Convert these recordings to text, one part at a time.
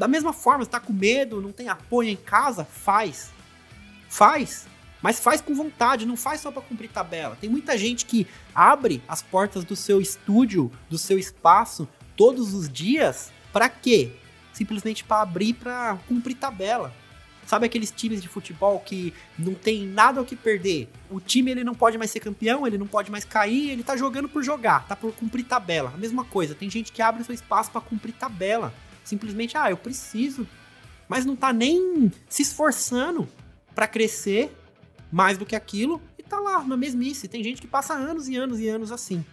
Da mesma forma, você tá com medo, não tem apoio em casa, faz. Faz. Mas faz com vontade, não faz só para cumprir tabela. Tem muita gente que abre as portas do seu estúdio, do seu espaço, todos os dias, para quê? Simplesmente para abrir para cumprir tabela. Sabe aqueles times de futebol que não tem nada o que perder? O time ele não pode mais ser campeão, ele não pode mais cair, ele tá jogando por jogar, tá por cumprir tabela. A mesma coisa, tem gente que abre seu espaço para cumprir tabela. Simplesmente, ah, eu preciso. Mas não tá nem se esforçando para crescer mais do que aquilo e tá lá na mesmice. Tem gente que passa anos e anos e anos assim.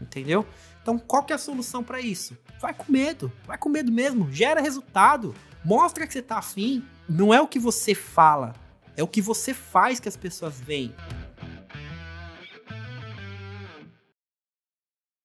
Entendeu? Então, qual que é a solução para isso? Vai com medo, vai com medo mesmo, gera resultado, mostra que você tá afim. Não é o que você fala, é o que você faz que as pessoas veem.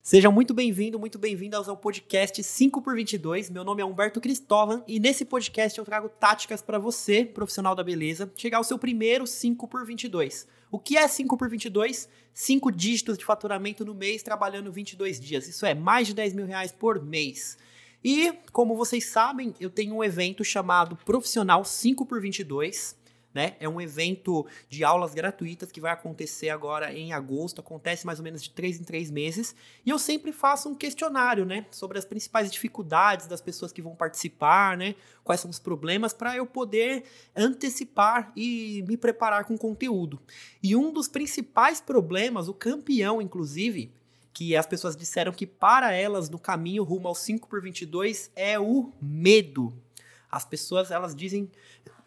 Sejam muito bem-vindos, muito bem-vindas ao podcast 5x22. Meu nome é Humberto Cristóvão e nesse podcast eu trago táticas para você, profissional da beleza, chegar ao seu primeiro 5x22. O que é 5x22? 5 dígitos de faturamento no mês, trabalhando 22 dias. Isso é mais de 10 mil reais por mês. E, como vocês sabem, eu tenho um evento chamado Profissional 5x22 né? É um evento de aulas gratuitas que vai acontecer agora em agosto, acontece mais ou menos de três em três meses, e eu sempre faço um questionário, né, sobre as principais dificuldades das pessoas que vão participar, né, quais são os problemas, para eu poder antecipar e me preparar com conteúdo. E um dos principais problemas, o campeão, inclusive, que as pessoas disseram que para elas no caminho rumo ao 5 por 22 é o medo. As pessoas, elas dizem,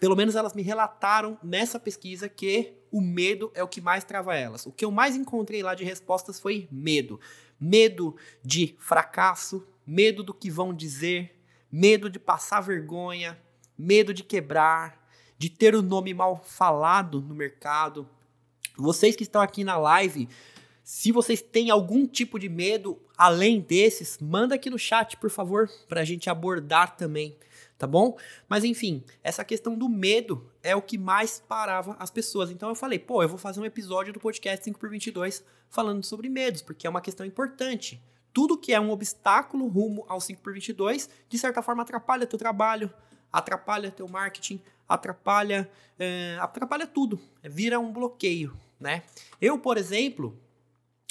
pelo menos elas me relataram nessa pesquisa que o medo é o que mais trava elas. O que eu mais encontrei lá de respostas foi medo. Medo de fracasso, medo do que vão dizer, medo de passar vergonha, medo de quebrar, de ter o nome mal falado no mercado. Vocês que estão aqui na live, se vocês têm algum tipo de medo além desses, manda aqui no chat, por favor, para a gente abordar também tá bom? Mas enfim, essa questão do medo é o que mais parava as pessoas. Então eu falei, pô, eu vou fazer um episódio do podcast 5x22 falando sobre medos, porque é uma questão importante. Tudo que é um obstáculo rumo ao 5x22, de certa forma atrapalha teu trabalho, atrapalha teu marketing, atrapalha, é, atrapalha tudo, vira um bloqueio, né? Eu, por exemplo,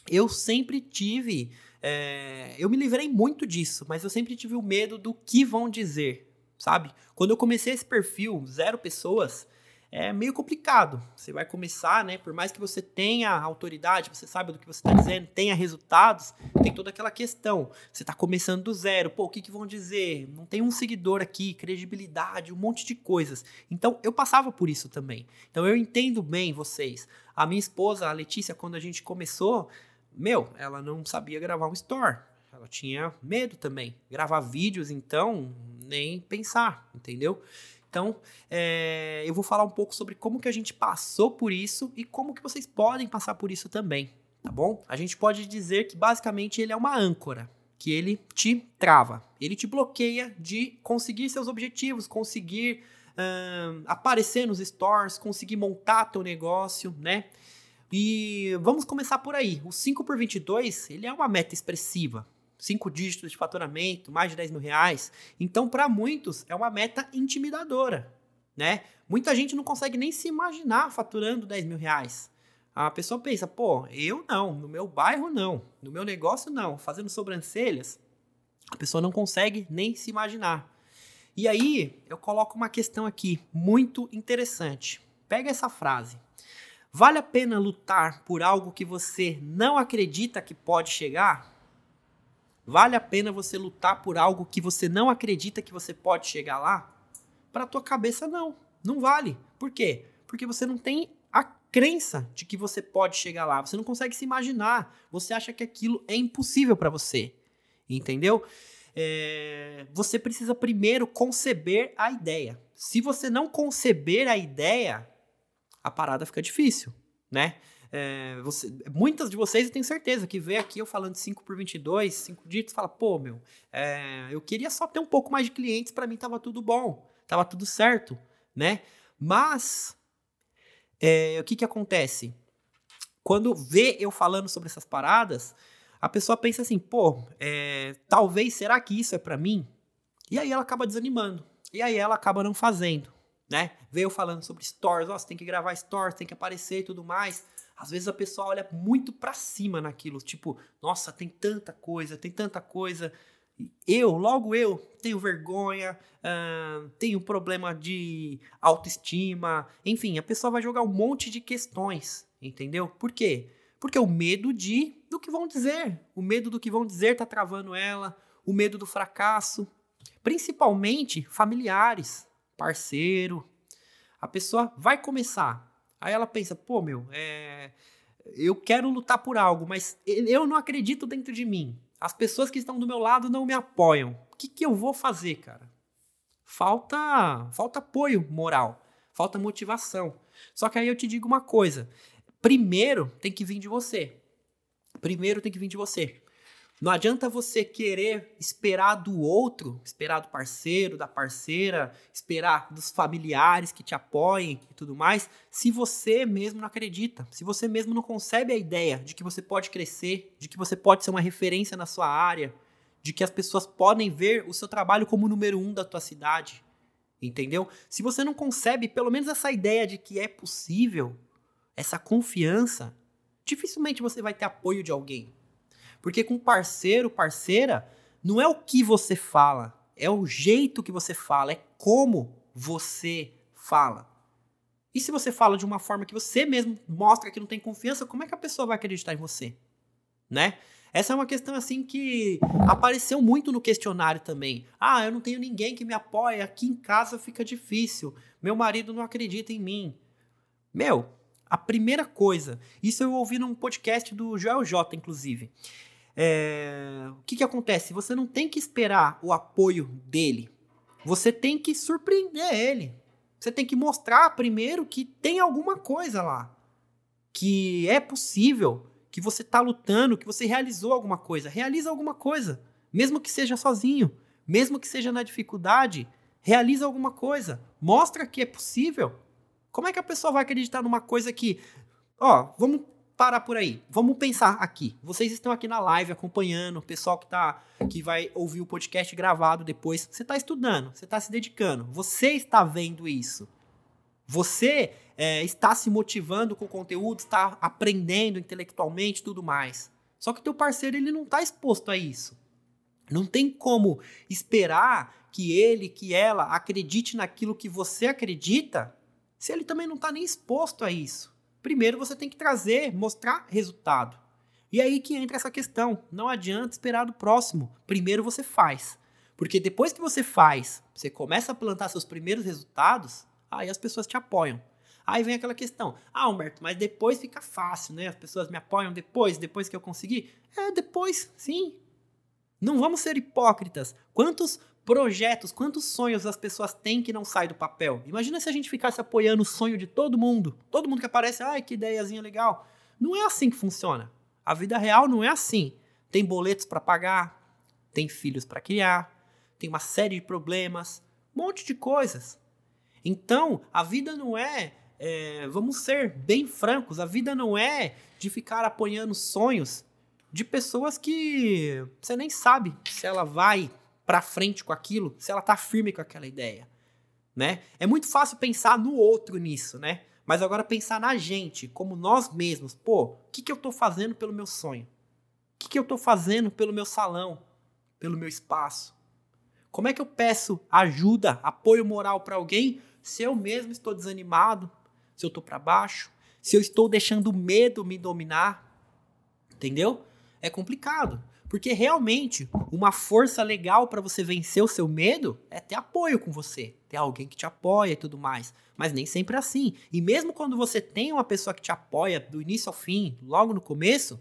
eu sempre tive, é, eu me livrei muito disso, mas eu sempre tive o medo do que vão dizer, sabe? Quando eu comecei esse perfil, zero pessoas, é meio complicado. Você vai começar, né? Por mais que você tenha autoridade, você sabe do que você está dizendo, tenha resultados, tem toda aquela questão. Você está começando do zero, pô, o que, que vão dizer? Não tem um seguidor aqui, credibilidade, um monte de coisas. Então eu passava por isso também. Então eu entendo bem vocês. A minha esposa, a Letícia, quando a gente começou, meu, ela não sabia gravar um store. Ela tinha medo também. Gravar vídeos, então, nem pensar, entendeu? Então, é, eu vou falar um pouco sobre como que a gente passou por isso e como que vocês podem passar por isso também, tá bom? A gente pode dizer que basicamente ele é uma âncora, que ele te trava, ele te bloqueia de conseguir seus objetivos, conseguir hum, aparecer nos stores, conseguir montar teu negócio, né? E vamos começar por aí. O 5 por 22, ele é uma meta expressiva, cinco dígitos de faturamento, mais de 10 mil reais. Então, para muitos, é uma meta intimidadora, né? Muita gente não consegue nem se imaginar faturando 10 mil reais. A pessoa pensa, pô, eu não, no meu bairro não, no meu negócio não, fazendo sobrancelhas, a pessoa não consegue nem se imaginar. E aí, eu coloco uma questão aqui muito interessante. Pega essa frase. Vale a pena lutar por algo que você não acredita que pode chegar? Vale a pena você lutar por algo que você não acredita que você pode chegar lá? Para tua cabeça não, não vale. Por quê? Porque você não tem a crença de que você pode chegar lá, você não consegue se imaginar, você acha que aquilo é impossível para você, entendeu? É, você precisa primeiro conceber a ideia. Se você não conceber a ideia, a parada fica difícil, né? É, você, muitas de vocês eu tenho certeza que vê aqui eu falando de 5 por 22, 5 dígitos, fala, pô, meu, é, eu queria só ter um pouco mais de clientes, para mim tava tudo bom, tava tudo certo, né? Mas, é, o que que acontece? Quando vê eu falando sobre essas paradas, a pessoa pensa assim, pô, é, talvez, será que isso é para mim? E aí ela acaba desanimando. E aí ela acaba não fazendo, né? Veio falando sobre stories, ó, você tem que gravar stories, tem que aparecer e tudo mais. Às vezes a pessoa olha muito para cima naquilo, tipo, nossa, tem tanta coisa, tem tanta coisa. Eu, logo eu, tenho vergonha, uh, tenho problema de autoestima, enfim, a pessoa vai jogar um monte de questões, entendeu? Por quê? Porque o medo de do que vão dizer, o medo do que vão dizer tá travando ela, o medo do fracasso, principalmente familiares, parceiro. A pessoa vai começar, aí ela pensa, pô, meu, é, eu quero lutar por algo, mas eu não acredito dentro de mim. As pessoas que estão do meu lado não me apoiam. O que, que eu vou fazer, cara? Falta, falta apoio moral, falta motivação. Só que aí eu te digo uma coisa: primeiro tem que vir de você. Primeiro tem que vir de você. Não adianta você querer esperar do outro, esperar do parceiro, da parceira, esperar dos familiares que te apoiem e tudo mais, se você mesmo não acredita, se você mesmo não concebe a ideia de que você pode crescer, de que você pode ser uma referência na sua área, de que as pessoas podem ver o seu trabalho como o número um da tua cidade, entendeu? Se você não concebe pelo menos essa ideia de que é possível, essa confiança, dificilmente você vai ter apoio de alguém. Porque com parceiro, parceira, não é o que você fala, é o jeito que você fala, é como você fala. E se você fala de uma forma que você mesmo mostra que não tem confiança, como é que a pessoa vai acreditar em você? Né? Essa é uma questão assim que apareceu muito no questionário também. Ah, eu não tenho ninguém que me apoie, aqui em casa fica difícil. Meu marido não acredita em mim. Meu, a primeira coisa, isso eu ouvi num podcast do Joel J, inclusive. É, o que, que acontece? Você não tem que esperar o apoio dele. Você tem que surpreender ele. Você tem que mostrar primeiro que tem alguma coisa lá. Que é possível, que você está lutando, que você realizou alguma coisa. Realiza alguma coisa. Mesmo que seja sozinho, mesmo que seja na dificuldade, realiza alguma coisa. Mostra que é possível. Como é que a pessoa vai acreditar numa coisa que. Ó, vamos parar por aí. Vamos pensar aqui. Vocês estão aqui na live acompanhando, o pessoal que tá que vai ouvir o podcast gravado depois, você está estudando, você está se dedicando, você está vendo isso. Você é, está se motivando com o conteúdo, está aprendendo intelectualmente tudo mais. Só que teu parceiro ele não está exposto a isso. Não tem como esperar que ele, que ela acredite naquilo que você acredita, se ele também não está nem exposto a isso. Primeiro você tem que trazer, mostrar resultado. E aí que entra essa questão. Não adianta esperar do próximo. Primeiro você faz. Porque depois que você faz, você começa a plantar seus primeiros resultados, aí as pessoas te apoiam. Aí vem aquela questão: ah, Humberto, mas depois fica fácil, né? As pessoas me apoiam depois, depois que eu conseguir. É, depois, sim. Não vamos ser hipócritas. Quantos projetos, quantos sonhos as pessoas têm que não saem do papel. Imagina se a gente ficasse apoiando o sonho de todo mundo. Todo mundo que aparece, ai, que ideiazinha legal. Não é assim que funciona. A vida real não é assim. Tem boletos para pagar, tem filhos para criar, tem uma série de problemas, um monte de coisas. Então, a vida não é, é vamos ser bem francos, a vida não é de ficar apoiando sonhos de pessoas que você nem sabe se ela vai para frente com aquilo se ela tá firme com aquela ideia, né? É muito fácil pensar no outro nisso, né? Mas agora pensar na gente, como nós mesmos. Pô, o que, que eu tô fazendo pelo meu sonho? O que, que eu tô fazendo pelo meu salão? Pelo meu espaço? Como é que eu peço ajuda, apoio moral para alguém se eu mesmo estou desanimado, se eu estou para baixo, se eu estou deixando o medo me dominar? Entendeu? É complicado. Porque realmente, uma força legal para você vencer o seu medo é ter apoio com você, ter alguém que te apoia e tudo mais. Mas nem sempre é assim. E mesmo quando você tem uma pessoa que te apoia do início ao fim, logo no começo,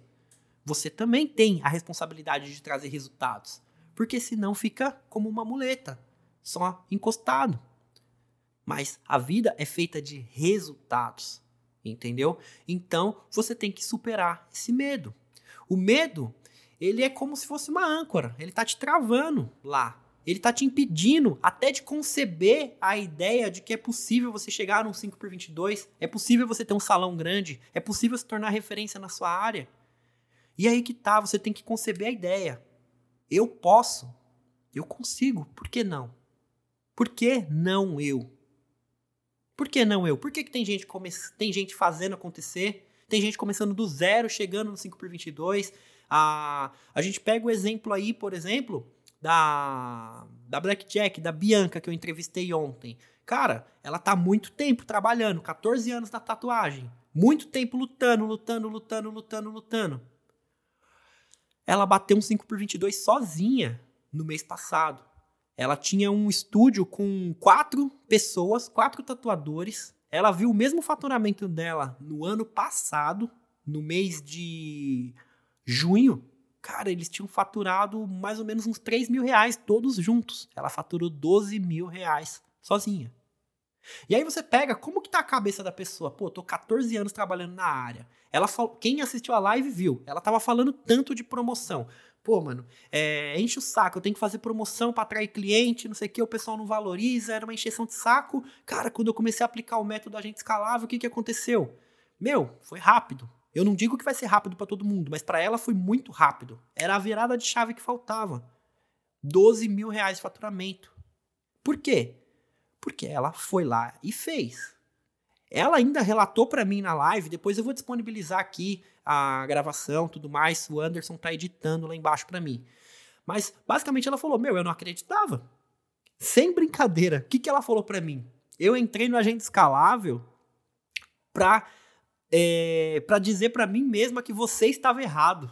você também tem a responsabilidade de trazer resultados. Porque senão fica como uma muleta, só encostado. Mas a vida é feita de resultados, entendeu? Então você tem que superar esse medo. O medo ele é como se fosse uma âncora. Ele tá te travando lá. Ele tá te impedindo até de conceber a ideia de que é possível você chegar num 5 por 22, é possível você ter um salão grande, é possível se tornar referência na sua área. E aí que tá, você tem que conceber a ideia. Eu posso. Eu consigo, por que não? Por que não eu? Por que não eu? Por que, que tem, gente tem gente fazendo acontecer? Tem gente começando do zero, chegando no 5 por 22 A, a gente pega o exemplo aí, por exemplo, da, da Blackjack, da Bianca, que eu entrevistei ontem. Cara, ela tá muito tempo trabalhando, 14 anos na tatuagem. Muito tempo lutando, lutando, lutando, lutando, lutando. Ela bateu um 5 por 22 sozinha no mês passado. Ela tinha um estúdio com quatro pessoas, quatro tatuadores. Ela viu o mesmo faturamento dela no ano passado, no mês de junho. Cara, eles tinham faturado mais ou menos uns 3 mil reais todos juntos. Ela faturou 12 mil reais sozinha. E aí você pega, como que tá a cabeça da pessoa? Pô, tô 14 anos trabalhando na área. Ela quem assistiu a live viu. Ela tava falando tanto de promoção. Pô, mano, é, enche o saco, eu tenho que fazer promoção para atrair cliente, não sei o que, o pessoal não valoriza, era uma encheção de saco. Cara, quando eu comecei a aplicar o método agente escalável, o que, que aconteceu? Meu, foi rápido. Eu não digo que vai ser rápido para todo mundo, mas para ela foi muito rápido. Era a virada de chave que faltava. 12 mil reais de faturamento. Por quê? Porque ela foi lá e fez. Ela ainda relatou para mim na live, depois eu vou disponibilizar aqui a gravação, tudo mais, o Anderson tá editando lá embaixo para mim. Mas basicamente ela falou: "Meu, eu não acreditava". Sem brincadeira. O que que ela falou para mim? Eu entrei no agente escalável para é, para dizer para mim mesma que você estava errado.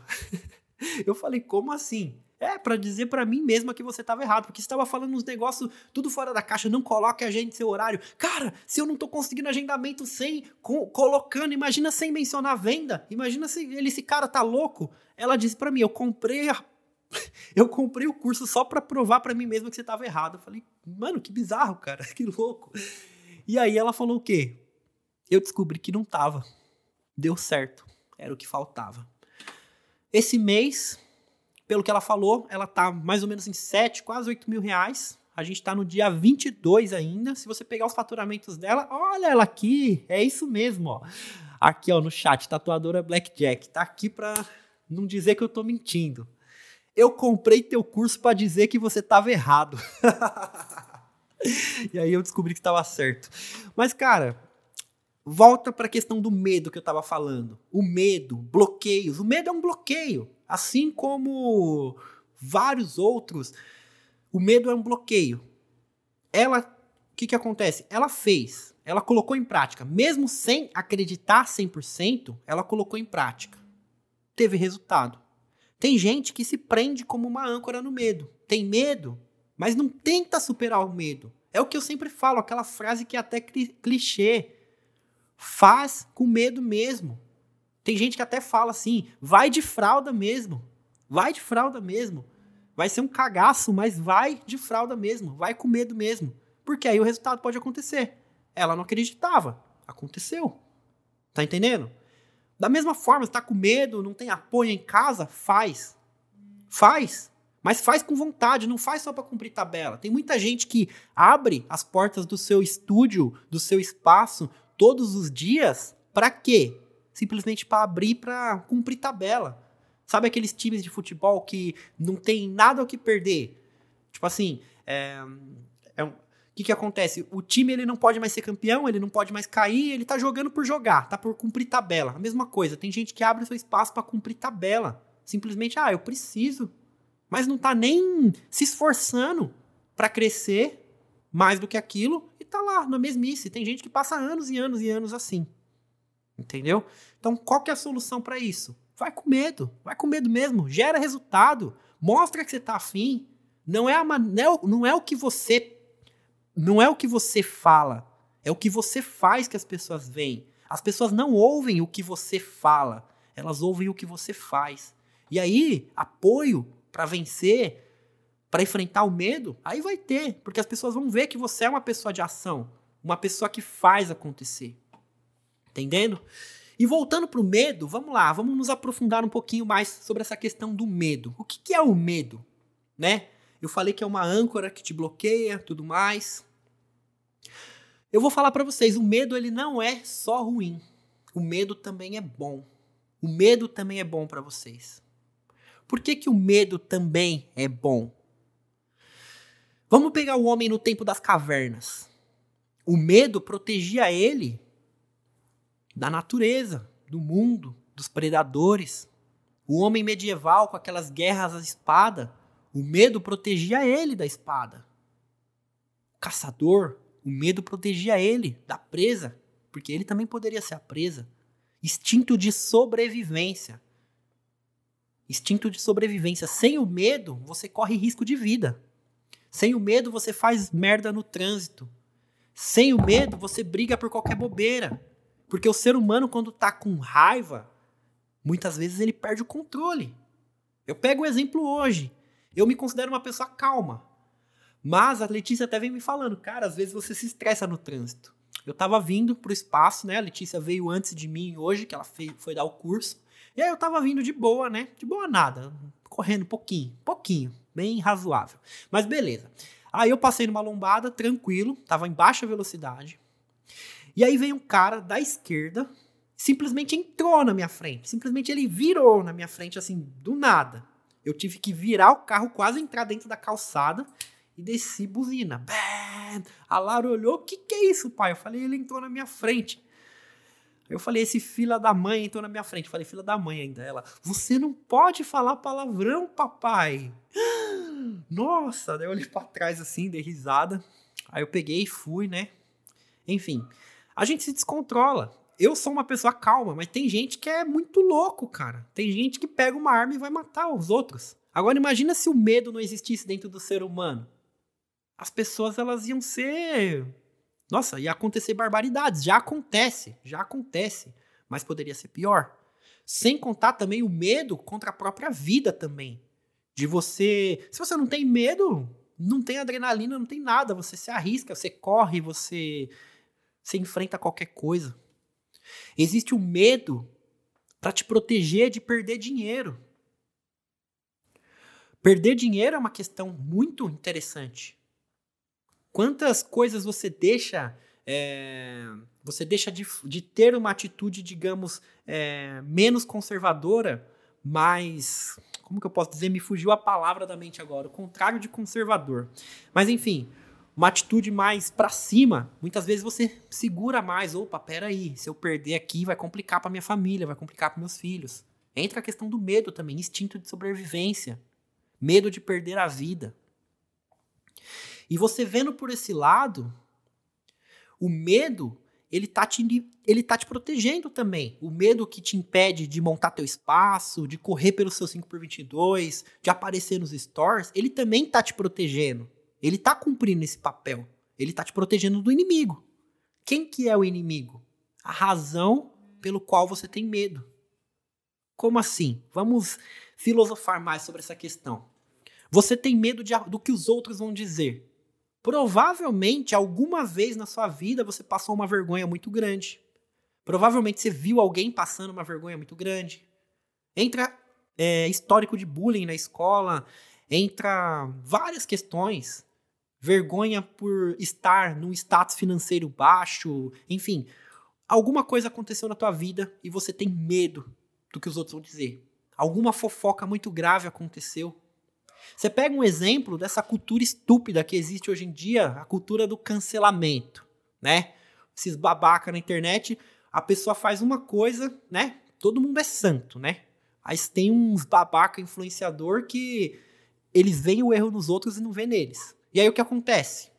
eu falei: "Como assim?" É, para dizer para mim mesma que você estava errado, porque estava falando uns negócios tudo fora da caixa, não coloque a gente seu horário. Cara, se eu não tô conseguindo agendamento sem com, colocando, imagina sem mencionar venda. Imagina se ele esse cara tá louco. Ela disse para mim, eu comprei a, eu comprei o curso só para provar para mim mesma que você estava errado. Eu falei: "Mano, que bizarro, cara, que louco". E aí ela falou o quê? Eu descobri que não tava. Deu certo. Era o que faltava. Esse mês pelo que ela falou, ela tá mais ou menos em 7, quase 8 mil reais. A gente tá no dia 22 ainda. Se você pegar os faturamentos dela, olha ela aqui. É isso mesmo, ó. Aqui, ó, no chat, tatuadora Blackjack. Tá aqui pra não dizer que eu tô mentindo. Eu comprei teu curso para dizer que você tava errado. e aí eu descobri que estava certo. Mas, cara, volta para a questão do medo que eu estava falando. O medo, bloqueios. O medo é um bloqueio. Assim como vários outros, o medo é um bloqueio. Ela, o que, que acontece? Ela fez, ela colocou em prática, mesmo sem acreditar 100%, ela colocou em prática. Teve resultado. Tem gente que se prende como uma âncora no medo. Tem medo, mas não tenta superar o medo. É o que eu sempre falo, aquela frase que é até clichê. Faz com medo mesmo. Tem gente que até fala assim: vai de fralda mesmo. Vai de fralda mesmo. Vai ser um cagaço, mas vai de fralda mesmo. Vai com medo mesmo. Porque aí o resultado pode acontecer. Ela não acreditava. Aconteceu. Tá entendendo? Da mesma forma, você tá com medo, não tem apoio em casa, faz. Faz. Mas faz com vontade, não faz só para cumprir tabela. Tem muita gente que abre as portas do seu estúdio, do seu espaço, todos os dias, para quê? Simplesmente para abrir para cumprir tabela. Sabe aqueles times de futebol que não tem nada o que perder? Tipo assim, é, é um, o que, que acontece? O time ele não pode mais ser campeão, ele não pode mais cair, ele tá jogando por jogar, tá por cumprir tabela. A mesma coisa, tem gente que abre seu espaço para cumprir tabela. Simplesmente, ah, eu preciso. Mas não tá nem se esforçando para crescer mais do que aquilo e tá lá na mesmice. Tem gente que passa anos e anos e anos assim. Entendeu? Então, qual que é a solução para isso? Vai com medo, vai com medo mesmo, gera resultado, mostra que você está afim. Não é, a, não, é, não é o que você não é o que você fala, é o que você faz que as pessoas veem. As pessoas não ouvem o que você fala, elas ouvem o que você faz. E aí, apoio para vencer, para enfrentar o medo, aí vai ter, porque as pessoas vão ver que você é uma pessoa de ação, uma pessoa que faz acontecer. Entendendo? E voltando para o medo, vamos lá, vamos nos aprofundar um pouquinho mais sobre essa questão do medo. O que, que é o medo? Né? Eu falei que é uma âncora que te bloqueia, tudo mais. Eu vou falar para vocês, o medo ele não é só ruim. O medo também é bom. O medo também é bom para vocês. Por que, que o medo também é bom? Vamos pegar o homem no tempo das cavernas. O medo protegia ele da natureza, do mundo, dos predadores. O homem medieval com aquelas guerras à espada, o medo protegia ele da espada. O caçador, o medo protegia ele da presa, porque ele também poderia ser a presa. Instinto de sobrevivência. Instinto de sobrevivência. Sem o medo, você corre risco de vida. Sem o medo, você faz merda no trânsito. Sem o medo, você briga por qualquer bobeira. Porque o ser humano, quando tá com raiva, muitas vezes ele perde o controle. Eu pego um exemplo hoje. Eu me considero uma pessoa calma. Mas a Letícia até vem me falando, cara, às vezes você se estressa no trânsito. Eu tava vindo pro espaço, né? A Letícia veio antes de mim hoje, que ela foi, foi dar o curso. E aí eu tava vindo de boa, né? De boa nada. Correndo pouquinho, pouquinho. Bem razoável. Mas beleza. Aí eu passei numa lombada, tranquilo, tava em baixa velocidade. E aí veio um cara da esquerda, simplesmente entrou na minha frente. Simplesmente ele virou na minha frente, assim, do nada. Eu tive que virar o carro, quase entrar dentro da calçada e desci buzina. Bam! A Lara olhou, o que, que é isso, pai? Eu falei, ele entrou na minha frente. Eu falei, esse fila da mãe entrou na minha frente. Eu falei, fila da mãe ainda. Ela, você não pode falar palavrão, papai. Nossa, daí eu olhei pra trás assim, dei risada. Aí eu peguei e fui, né? Enfim, a gente se descontrola. Eu sou uma pessoa calma, mas tem gente que é muito louco, cara. Tem gente que pega uma arma e vai matar os outros. Agora imagina se o medo não existisse dentro do ser humano. As pessoas elas iam ser, nossa, ia acontecer barbaridades. Já acontece, já acontece, mas poderia ser pior. Sem contar também o medo contra a própria vida também. De você, se você não tem medo, não tem adrenalina, não tem nada, você se arrisca, você corre, você você enfrenta qualquer coisa. Existe o medo para te proteger de perder dinheiro. Perder dinheiro é uma questão muito interessante. Quantas coisas você deixa é, você deixa de, de, ter uma atitude, digamos, é, menos conservadora, mais. Como que eu posso dizer? Me fugiu a palavra da mente agora. O contrário de conservador. Mas enfim, uma atitude mais para cima, muitas vezes você segura mais. Opa, peraí, se eu perder aqui vai complicar para minha família, vai complicar para meus filhos. Entra a questão do medo também, instinto de sobrevivência, medo de perder a vida. E você vendo por esse lado, o medo, ele tá te, ele tá te protegendo também. O medo que te impede de montar teu espaço, de correr pelo seu 5x22, de aparecer nos stores, ele também tá te protegendo. Ele está cumprindo esse papel. Ele está te protegendo do inimigo. Quem que é o inimigo? A razão pelo qual você tem medo. Como assim? Vamos filosofar mais sobre essa questão. Você tem medo de, do que os outros vão dizer. Provavelmente, alguma vez na sua vida, você passou uma vergonha muito grande. Provavelmente você viu alguém passando uma vergonha muito grande. Entra é, histórico de bullying na escola, entra várias questões vergonha por estar num status financeiro baixo, enfim, alguma coisa aconteceu na tua vida e você tem medo do que os outros vão dizer. Alguma fofoca muito grave aconteceu. Você pega um exemplo dessa cultura estúpida que existe hoje em dia, a cultura do cancelamento, né? Esses babaca na internet, a pessoa faz uma coisa, né? Todo mundo é santo, né? Aí tem uns babaca influenciador que eles veem o erro nos outros e não vê neles. E aí o que acontece?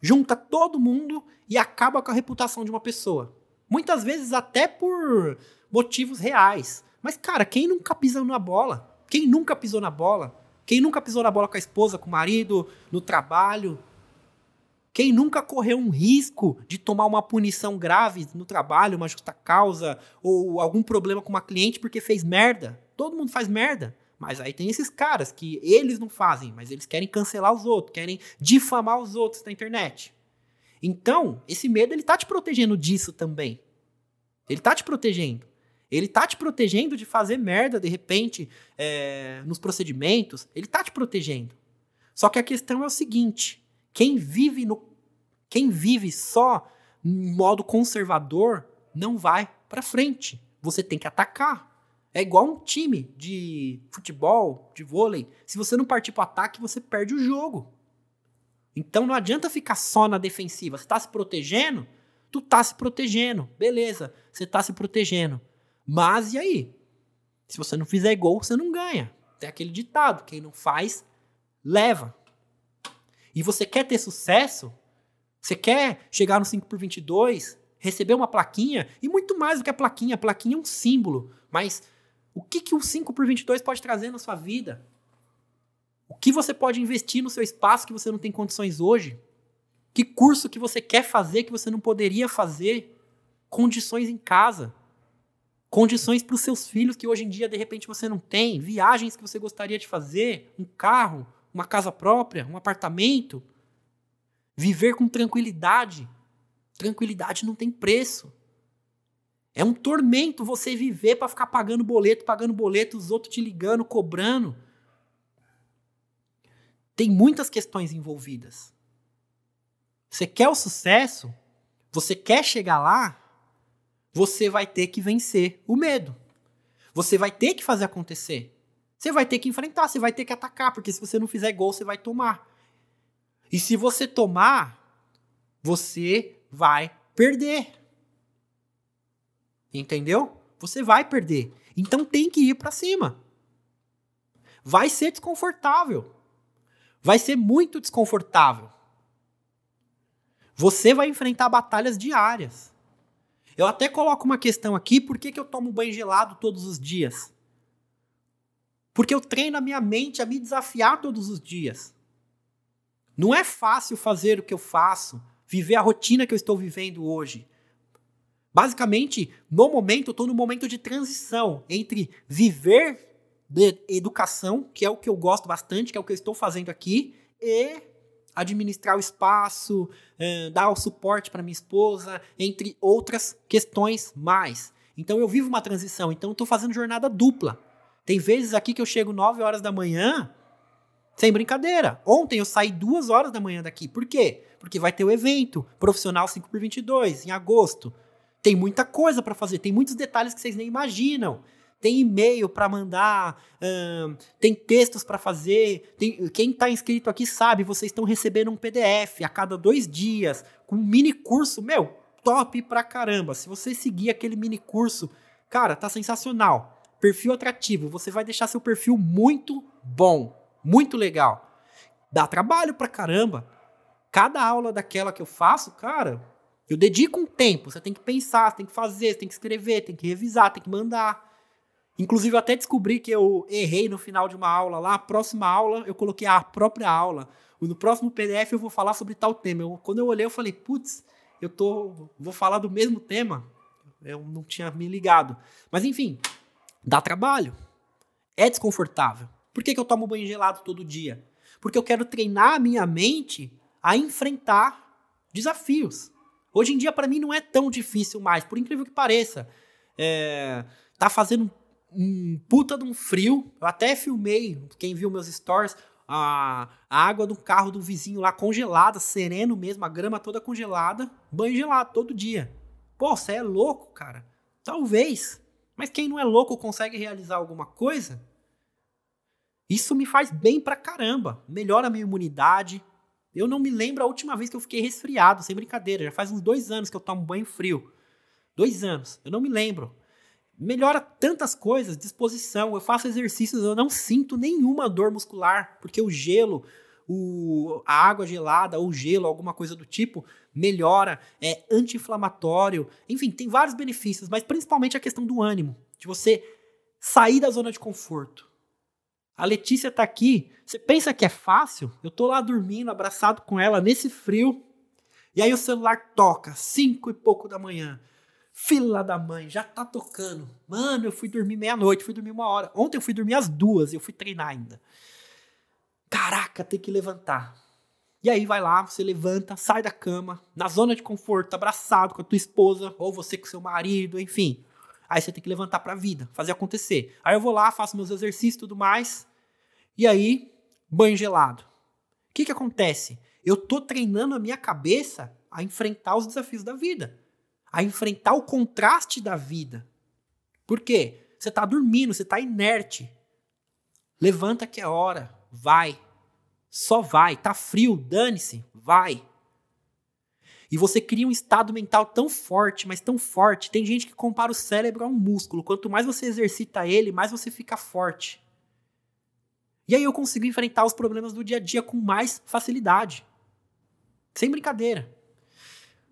Junta todo mundo e acaba com a reputação de uma pessoa. Muitas vezes até por motivos reais. Mas, cara, quem nunca pisou na bola? Quem nunca pisou na bola? Quem nunca pisou na bola com a esposa, com o marido, no trabalho? Quem nunca correu um risco de tomar uma punição grave no trabalho, uma justa causa, ou algum problema com uma cliente porque fez merda? Todo mundo faz merda. Mas aí tem esses caras que eles não fazem, mas eles querem cancelar os outros, querem difamar os outros na internet. Então, esse medo ele tá te protegendo disso também. Ele tá te protegendo. Ele tá te protegendo de fazer merda de repente é, nos procedimentos. Ele tá te protegendo. Só que a questão é o seguinte: quem vive no, quem vive só em modo conservador não vai para frente. Você tem que atacar. É igual um time de futebol, de vôlei. Se você não partir para ataque, você perde o jogo. Então não adianta ficar só na defensiva. Você está se protegendo? Tu tá se protegendo. Beleza, você tá se protegendo. Mas e aí? Se você não fizer gol, você não ganha. Tem aquele ditado: quem não faz, leva. E você quer ter sucesso? Você quer chegar no 5 por 22, receber uma plaquinha? E muito mais do que a plaquinha. A plaquinha é um símbolo. Mas o que, que o 5 por 22 pode trazer na sua vida? O que você pode investir no seu espaço que você não tem condições hoje? Que curso que você quer fazer que você não poderia fazer? Condições em casa. Condições para os seus filhos que hoje em dia de repente você não tem, viagens que você gostaria de fazer, um carro, uma casa própria, um apartamento. Viver com tranquilidade. Tranquilidade não tem preço. É um tormento você viver para ficar pagando boleto, pagando boleto, os outros te ligando, cobrando. Tem muitas questões envolvidas. Você quer o sucesso? Você quer chegar lá? Você vai ter que vencer o medo. Você vai ter que fazer acontecer. Você vai ter que enfrentar, você vai ter que atacar, porque se você não fizer gol, você vai tomar. E se você tomar, você vai perder. Entendeu? Você vai perder. Então tem que ir para cima. Vai ser desconfortável. Vai ser muito desconfortável. Você vai enfrentar batalhas diárias. Eu até coloco uma questão aqui: por que, que eu tomo banho gelado todos os dias? Porque eu treino a minha mente a me desafiar todos os dias. Não é fácil fazer o que eu faço, viver a rotina que eu estou vivendo hoje. Basicamente, no momento, eu estou no momento de transição entre viver de educação, que é o que eu gosto bastante, que é o que eu estou fazendo aqui, e administrar o espaço, eh, dar o suporte para minha esposa, entre outras questões mais. Então eu vivo uma transição, então estou fazendo jornada dupla. Tem vezes aqui que eu chego 9 horas da manhã, sem brincadeira. Ontem eu saí 2 horas da manhã daqui. Por quê? Porque vai ter o evento profissional 5x22 em agosto. Tem muita coisa para fazer, tem muitos detalhes que vocês nem imaginam tem e-mail para mandar, tem textos para fazer. Tem, quem está inscrito aqui sabe, vocês estão recebendo um PDF a cada dois dias, com um mini curso, meu, top pra caramba. Se você seguir aquele mini curso, cara, tá sensacional. Perfil atrativo, você vai deixar seu perfil muito bom, muito legal. Dá trabalho pra caramba. Cada aula daquela que eu faço, cara, eu dedico um tempo. Você tem que pensar, você tem que fazer, você tem que escrever, tem que revisar, tem que mandar. Inclusive, eu até descobri que eu errei no final de uma aula lá. A próxima aula, eu coloquei a própria aula. No próximo PDF, eu vou falar sobre tal tema. Eu, quando eu olhei, eu falei, putz, eu tô, vou falar do mesmo tema. Eu não tinha me ligado. Mas, enfim, dá trabalho. É desconfortável. Por que, que eu tomo banho gelado todo dia? Porque eu quero treinar a minha mente a enfrentar desafios. Hoje em dia, para mim, não é tão difícil mais, por incrível que pareça. É, tá fazendo um puta de um frio. Eu até filmei, quem viu meus stories, a, a água do carro do vizinho lá congelada, sereno mesmo, a grama toda congelada, banho gelado todo dia. Pô, você é louco, cara. Talvez. Mas quem não é louco consegue realizar alguma coisa? Isso me faz bem pra caramba. Melhora a minha imunidade. Eu não me lembro a última vez que eu fiquei resfriado, sem brincadeira. Já faz uns dois anos que eu tomo banho frio. Dois anos. Eu não me lembro melhora tantas coisas, disposição. Eu faço exercícios, eu não sinto nenhuma dor muscular, porque o gelo, o, a água gelada ou gelo, alguma coisa do tipo, melhora, é anti-inflamatório. Enfim, tem vários benefícios, mas principalmente a questão do ânimo, de você sair da zona de conforto. A Letícia tá aqui. Você pensa que é fácil? Eu tô lá dormindo, abraçado com ela nesse frio. E aí o celular toca, cinco e pouco da manhã. Fila da mãe, já tá tocando. Mano, eu fui dormir meia-noite, fui dormir uma hora. Ontem eu fui dormir às duas eu fui treinar ainda. Caraca, tem que levantar. E aí vai lá, você levanta, sai da cama, na zona de conforto, abraçado com a tua esposa, ou você com seu marido, enfim. Aí você tem que levantar pra vida, fazer acontecer. Aí eu vou lá, faço meus exercícios e tudo mais. E aí, banho gelado. O que que acontece? Eu tô treinando a minha cabeça a enfrentar os desafios da vida a enfrentar o contraste da vida. Por quê? Você está dormindo, você está inerte. Levanta que é hora, vai. Só vai. Tá frio, dane-se, vai. E você cria um estado mental tão forte, mas tão forte. Tem gente que compara o cérebro a um músculo. Quanto mais você exercita ele, mais você fica forte. E aí eu consigo enfrentar os problemas do dia a dia com mais facilidade. Sem brincadeira.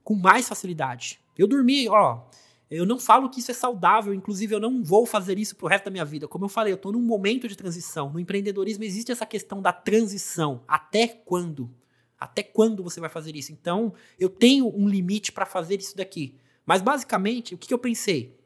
Com mais facilidade. Eu dormi, ó. Eu não falo que isso é saudável, inclusive eu não vou fazer isso pro resto da minha vida. Como eu falei, eu tô num momento de transição. No empreendedorismo existe essa questão da transição. Até quando? Até quando você vai fazer isso? Então, eu tenho um limite para fazer isso daqui. Mas basicamente, o que, que eu pensei?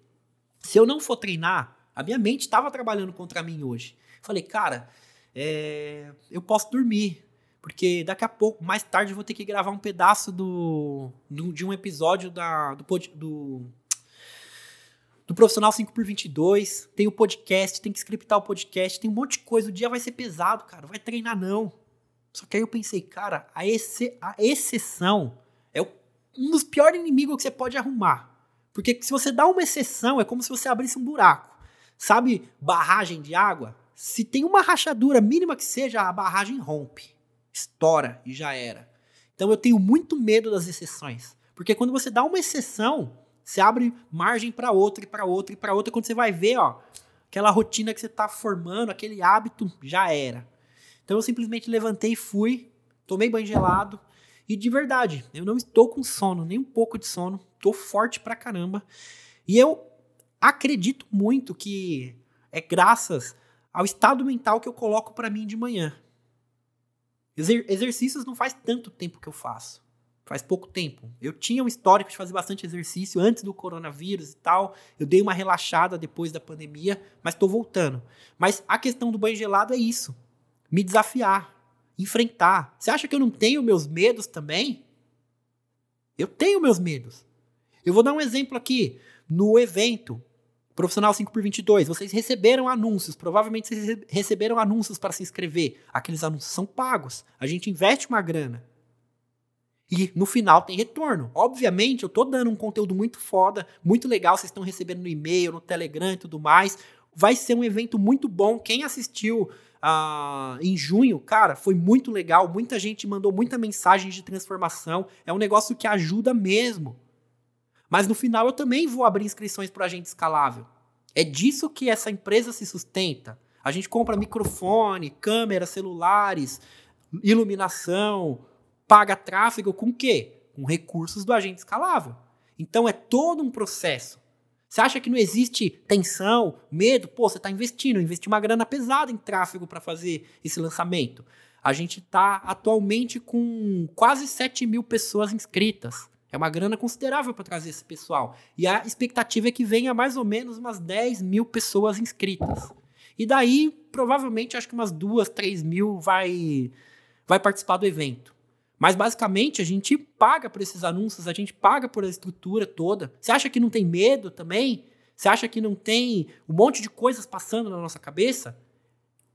Se eu não for treinar, a minha mente estava trabalhando contra mim hoje. Falei, cara, é, eu posso dormir. Porque daqui a pouco, mais tarde, eu vou ter que gravar um pedaço do, do de um episódio da, do, do, do Profissional 5x22. Tem o podcast, tem que scriptar o podcast, tem um monte de coisa. O dia vai ser pesado, cara. Vai treinar, não. Só que aí eu pensei, cara, a, a exceção é um dos piores inimigos que você pode arrumar. Porque se você dá uma exceção, é como se você abrisse um buraco. Sabe barragem de água? Se tem uma rachadura mínima que seja, a barragem rompe, estoura e já era. Então eu tenho muito medo das exceções. Porque quando você dá uma exceção, você abre margem para outra e para outra e para outra. Quando você vai ver, ó, aquela rotina que você está formando, aquele hábito, já era. Então eu simplesmente levantei e fui, tomei banho gelado. E de verdade, eu não estou com sono, nem um pouco de sono. Estou forte pra caramba. E eu acredito muito que é graças ao estado mental que eu coloco para mim de manhã. Exer exercícios não faz tanto tempo que eu faço. Faz pouco tempo. Eu tinha um histórico de fazer bastante exercício antes do coronavírus e tal. Eu dei uma relaxada depois da pandemia, mas estou voltando. Mas a questão do banho gelado é isso me desafiar, enfrentar. Você acha que eu não tenho meus medos também? Eu tenho meus medos. Eu vou dar um exemplo aqui. No evento Profissional 5x22, vocês receberam anúncios, provavelmente vocês receberam anúncios para se inscrever. Aqueles anúncios são pagos. A gente investe uma grana. E no final tem retorno. Obviamente, eu tô dando um conteúdo muito foda, muito legal, vocês estão recebendo no e-mail, no Telegram e tudo mais. Vai ser um evento muito bom. Quem assistiu ah, em junho, cara, foi muito legal. Muita gente mandou muita mensagem de transformação. É um negócio que ajuda mesmo. Mas no final eu também vou abrir inscrições para agente escalável. É disso que essa empresa se sustenta. A gente compra microfone, câmeras, celulares, iluminação, paga tráfego com quê? Com recursos do agente escalável. Então é todo um processo. Você acha que não existe tensão, medo? Pô, você está investindo, investir uma grana pesada em tráfego para fazer esse lançamento. A gente está atualmente com quase 7 mil pessoas inscritas. É uma grana considerável para trazer esse pessoal. E a expectativa é que venha mais ou menos umas 10 mil pessoas inscritas. E daí, provavelmente, acho que umas duas, 3 mil vai, vai participar do evento. Mas basicamente a gente paga por esses anúncios, a gente paga por a estrutura toda. Você acha que não tem medo também? Você acha que não tem um monte de coisas passando na nossa cabeça?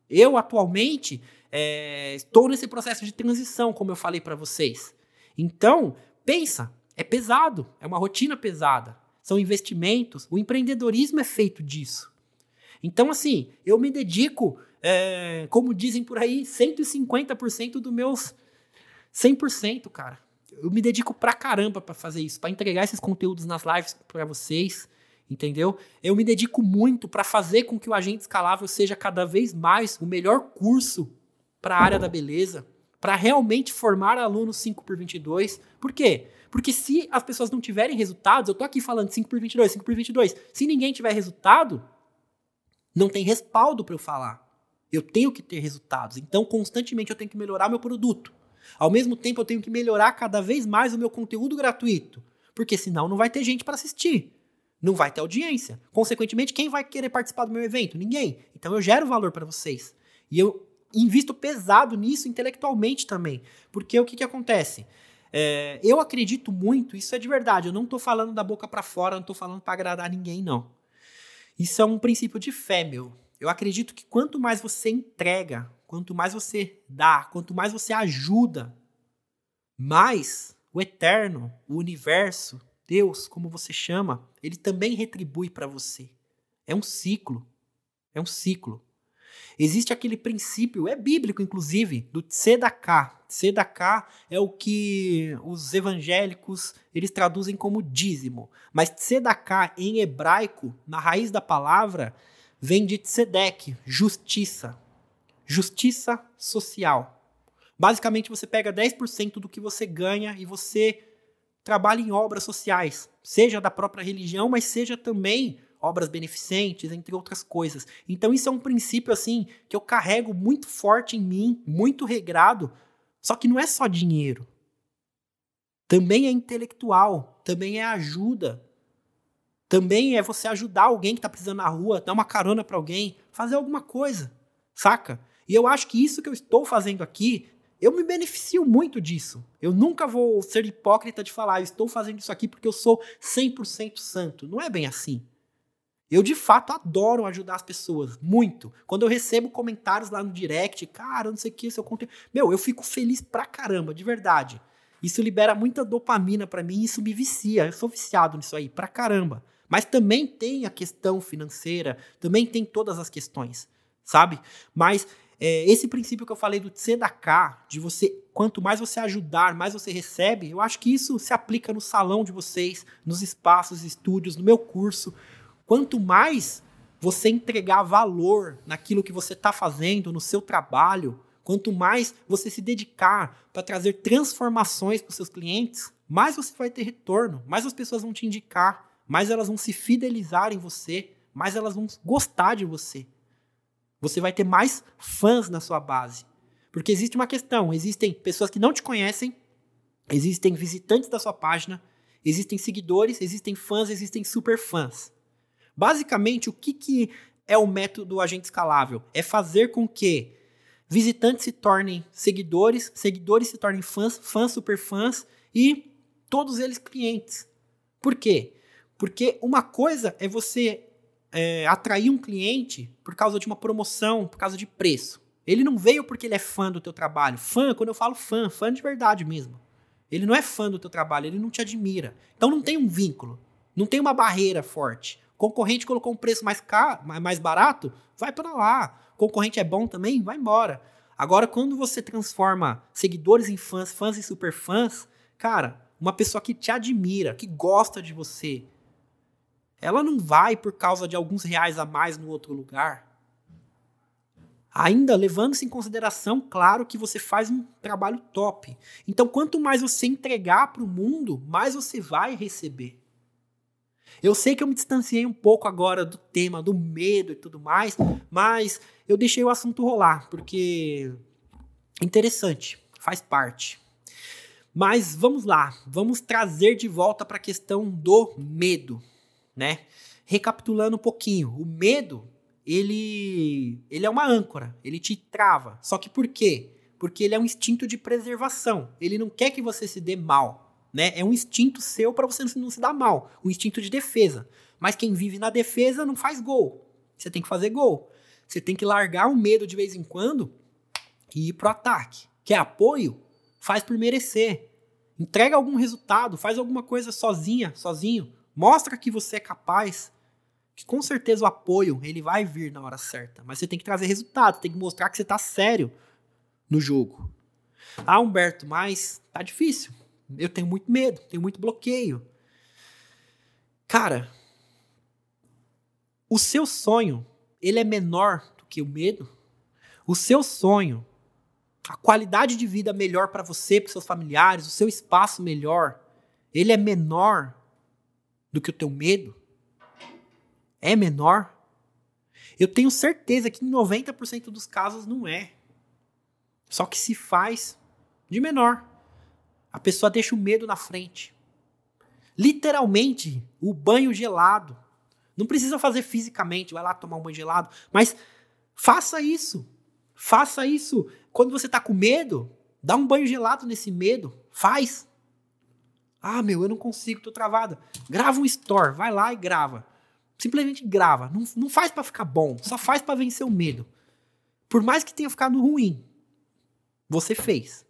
Eu atualmente é, estou nesse processo de transição, como eu falei para vocês. Então, pensa, é pesado, é uma rotina pesada. São investimentos, o empreendedorismo é feito disso. Então, assim, eu me dedico, é, como dizem por aí, 150% dos meus 100%, cara. Eu me dedico pra caramba para fazer isso, para entregar esses conteúdos nas lives para vocês, entendeu? Eu me dedico muito para fazer com que o agente escalável seja cada vez mais o melhor curso para a área da beleza, para realmente formar alunos 5 por 22. Por quê? Porque se as pessoas não tiverem resultados, eu tô aqui falando 5 por 22, 5 por 22. Se ninguém tiver resultado, não tem respaldo para eu falar. Eu tenho que ter resultados. Então, constantemente eu tenho que melhorar meu produto. Ao mesmo tempo, eu tenho que melhorar cada vez mais o meu conteúdo gratuito, porque senão não vai ter gente para assistir. Não vai ter audiência. Consequentemente, quem vai querer participar do meu evento? Ninguém. Então eu gero valor para vocês. E eu invisto pesado nisso intelectualmente também. Porque o que, que acontece? É, eu acredito muito, isso é de verdade. Eu não estou falando da boca para fora, não estou falando para agradar ninguém, não. Isso é um princípio de fé, meu. Eu acredito que quanto mais você entrega, quanto mais você dá, quanto mais você ajuda, mais o eterno, o universo, Deus, como você chama, ele também retribui para você. É um ciclo. É um ciclo. Existe aquele princípio, é bíblico inclusive, do tzedakah. Tzedakah é o que os evangélicos eles traduzem como dízimo. Mas tzedakah em hebraico, na raiz da palavra, vem de tzedek, justiça. Justiça social. Basicamente, você pega 10% do que você ganha e você trabalha em obras sociais, seja da própria religião, mas seja também obras beneficentes, entre outras coisas. Então isso é um princípio assim que eu carrego muito forte em mim, muito regrado, só que não é só dinheiro. Também é intelectual, também é ajuda. Também é você ajudar alguém que está precisando na rua, dar uma carona para alguém, fazer alguma coisa, saca? E eu acho que isso que eu estou fazendo aqui, eu me beneficio muito disso. Eu nunca vou ser hipócrita de falar, eu estou fazendo isso aqui porque eu sou 100% santo. Não é bem assim. Eu de fato adoro ajudar as pessoas, muito. Quando eu recebo comentários lá no direct, cara, não sei o que, seu conteúdo. Meu, eu fico feliz pra caramba, de verdade. Isso libera muita dopamina para mim, isso me vicia. Eu sou viciado nisso aí, pra caramba. Mas também tem a questão financeira, também tem todas as questões, sabe? Mas é, esse princípio que eu falei do tzedakah, de você, quanto mais você ajudar, mais você recebe, eu acho que isso se aplica no salão de vocês, nos espaços, estúdios, no meu curso. Quanto mais você entregar valor naquilo que você está fazendo, no seu trabalho, quanto mais você se dedicar para trazer transformações para os seus clientes, mais você vai ter retorno, mais as pessoas vão te indicar, mais elas vão se fidelizar em você, mais elas vão gostar de você. Você vai ter mais fãs na sua base. Porque existe uma questão: existem pessoas que não te conhecem, existem visitantes da sua página, existem seguidores, existem fãs, existem super fãs. Basicamente, o que, que é o método agente escalável? É fazer com que visitantes se tornem seguidores, seguidores se tornem fãs, fãs super fãs e todos eles clientes. Por quê? Porque uma coisa é você é, atrair um cliente por causa de uma promoção, por causa de preço. Ele não veio porque ele é fã do teu trabalho. Fã, quando eu falo fã, fã de verdade mesmo. Ele não é fã do teu trabalho, ele não te admira. Então não tem um vínculo, não tem uma barreira forte. Concorrente colocou um preço mais caro, mais barato, vai para lá. Concorrente é bom também, vai embora. Agora, quando você transforma seguidores em fãs, fãs em superfãs, cara, uma pessoa que te admira, que gosta de você, ela não vai por causa de alguns reais a mais no outro lugar. Ainda levando-se em consideração, claro, que você faz um trabalho top. Então, quanto mais você entregar para o mundo, mais você vai receber. Eu sei que eu me distanciei um pouco agora do tema do medo e tudo mais, mas eu deixei o assunto rolar, porque interessante, faz parte. Mas vamos lá, vamos trazer de volta para a questão do medo, né? Recapitulando um pouquinho, o medo, ele ele é uma âncora, ele te trava. Só que por quê? Porque ele é um instinto de preservação. Ele não quer que você se dê mal. Né? É um instinto seu para você não se dar mal, um instinto de defesa. Mas quem vive na defesa não faz gol. Você tem que fazer gol. Você tem que largar o medo de vez em quando e ir pro ataque. Quer apoio? Faz por merecer. Entrega algum resultado, faz alguma coisa sozinha, sozinho. Mostra que você é capaz. Que com certeza o apoio ele vai vir na hora certa. Mas você tem que trazer resultado, tem que mostrar que você tá sério no jogo. Ah, Humberto, mas tá difícil. Eu tenho muito medo, tenho muito bloqueio. Cara, o seu sonho, ele é menor do que o medo? O seu sonho, a qualidade de vida melhor para você, para seus familiares, o seu espaço melhor, ele é menor do que o teu medo? É menor? Eu tenho certeza que em 90% dos casos não é. Só que se faz de menor. A pessoa deixa o medo na frente. Literalmente, o banho gelado. Não precisa fazer fisicamente, vai lá tomar um banho gelado, mas faça isso. Faça isso. Quando você está com medo, dá um banho gelado nesse medo. Faz. Ah, meu, eu não consigo, tô travada. Grava um store, vai lá e grava. Simplesmente grava. Não, não faz para ficar bom, só faz para vencer o medo. Por mais que tenha ficado ruim, você fez.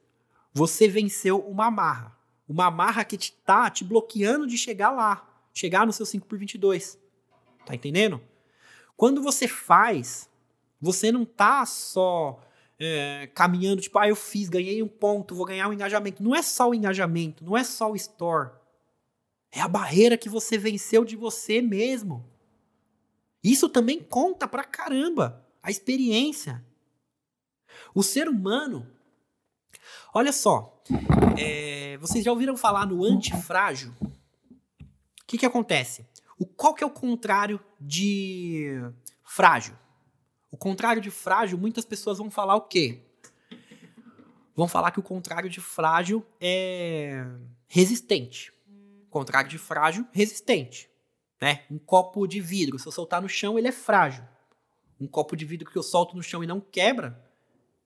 Você venceu uma amarra. Uma amarra que te tá te bloqueando de chegar lá, chegar no seu 5 por 22. Tá entendendo? Quando você faz, Você não tá só é, caminhando, tipo, ah, eu fiz, ganhei um ponto, vou ganhar um engajamento. Não é só o engajamento, não é só o store. É a barreira que você venceu de você mesmo. Isso também conta pra caramba. A experiência. O ser humano. Olha só. É, vocês já ouviram falar no antifrágil? O que, que acontece? O, qual que é o contrário de frágil? O contrário de frágil, muitas pessoas vão falar o quê? Vão falar que o contrário de frágil é resistente. O contrário de frágil, resistente. Né? Um copo de vidro, se eu soltar no chão, ele é frágil. Um copo de vidro que eu solto no chão e não quebra,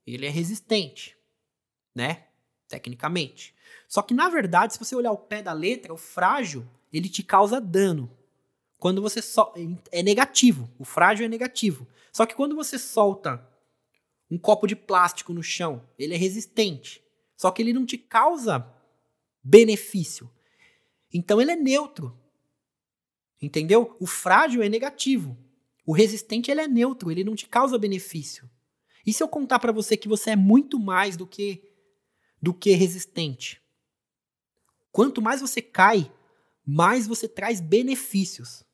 ele é resistente, né? Tecnicamente. Só que na verdade, se você olhar o pé da letra, o frágil, ele te causa dano. Quando você só é negativo, o frágil é negativo. Só que quando você solta um copo de plástico no chão, ele é resistente. Só que ele não te causa benefício. Então ele é neutro. Entendeu? O frágil é negativo. O resistente ele é neutro, ele não te causa benefício. E se eu contar para você que você é muito mais do que do que resistente? Quanto mais você cai, mais você traz benefícios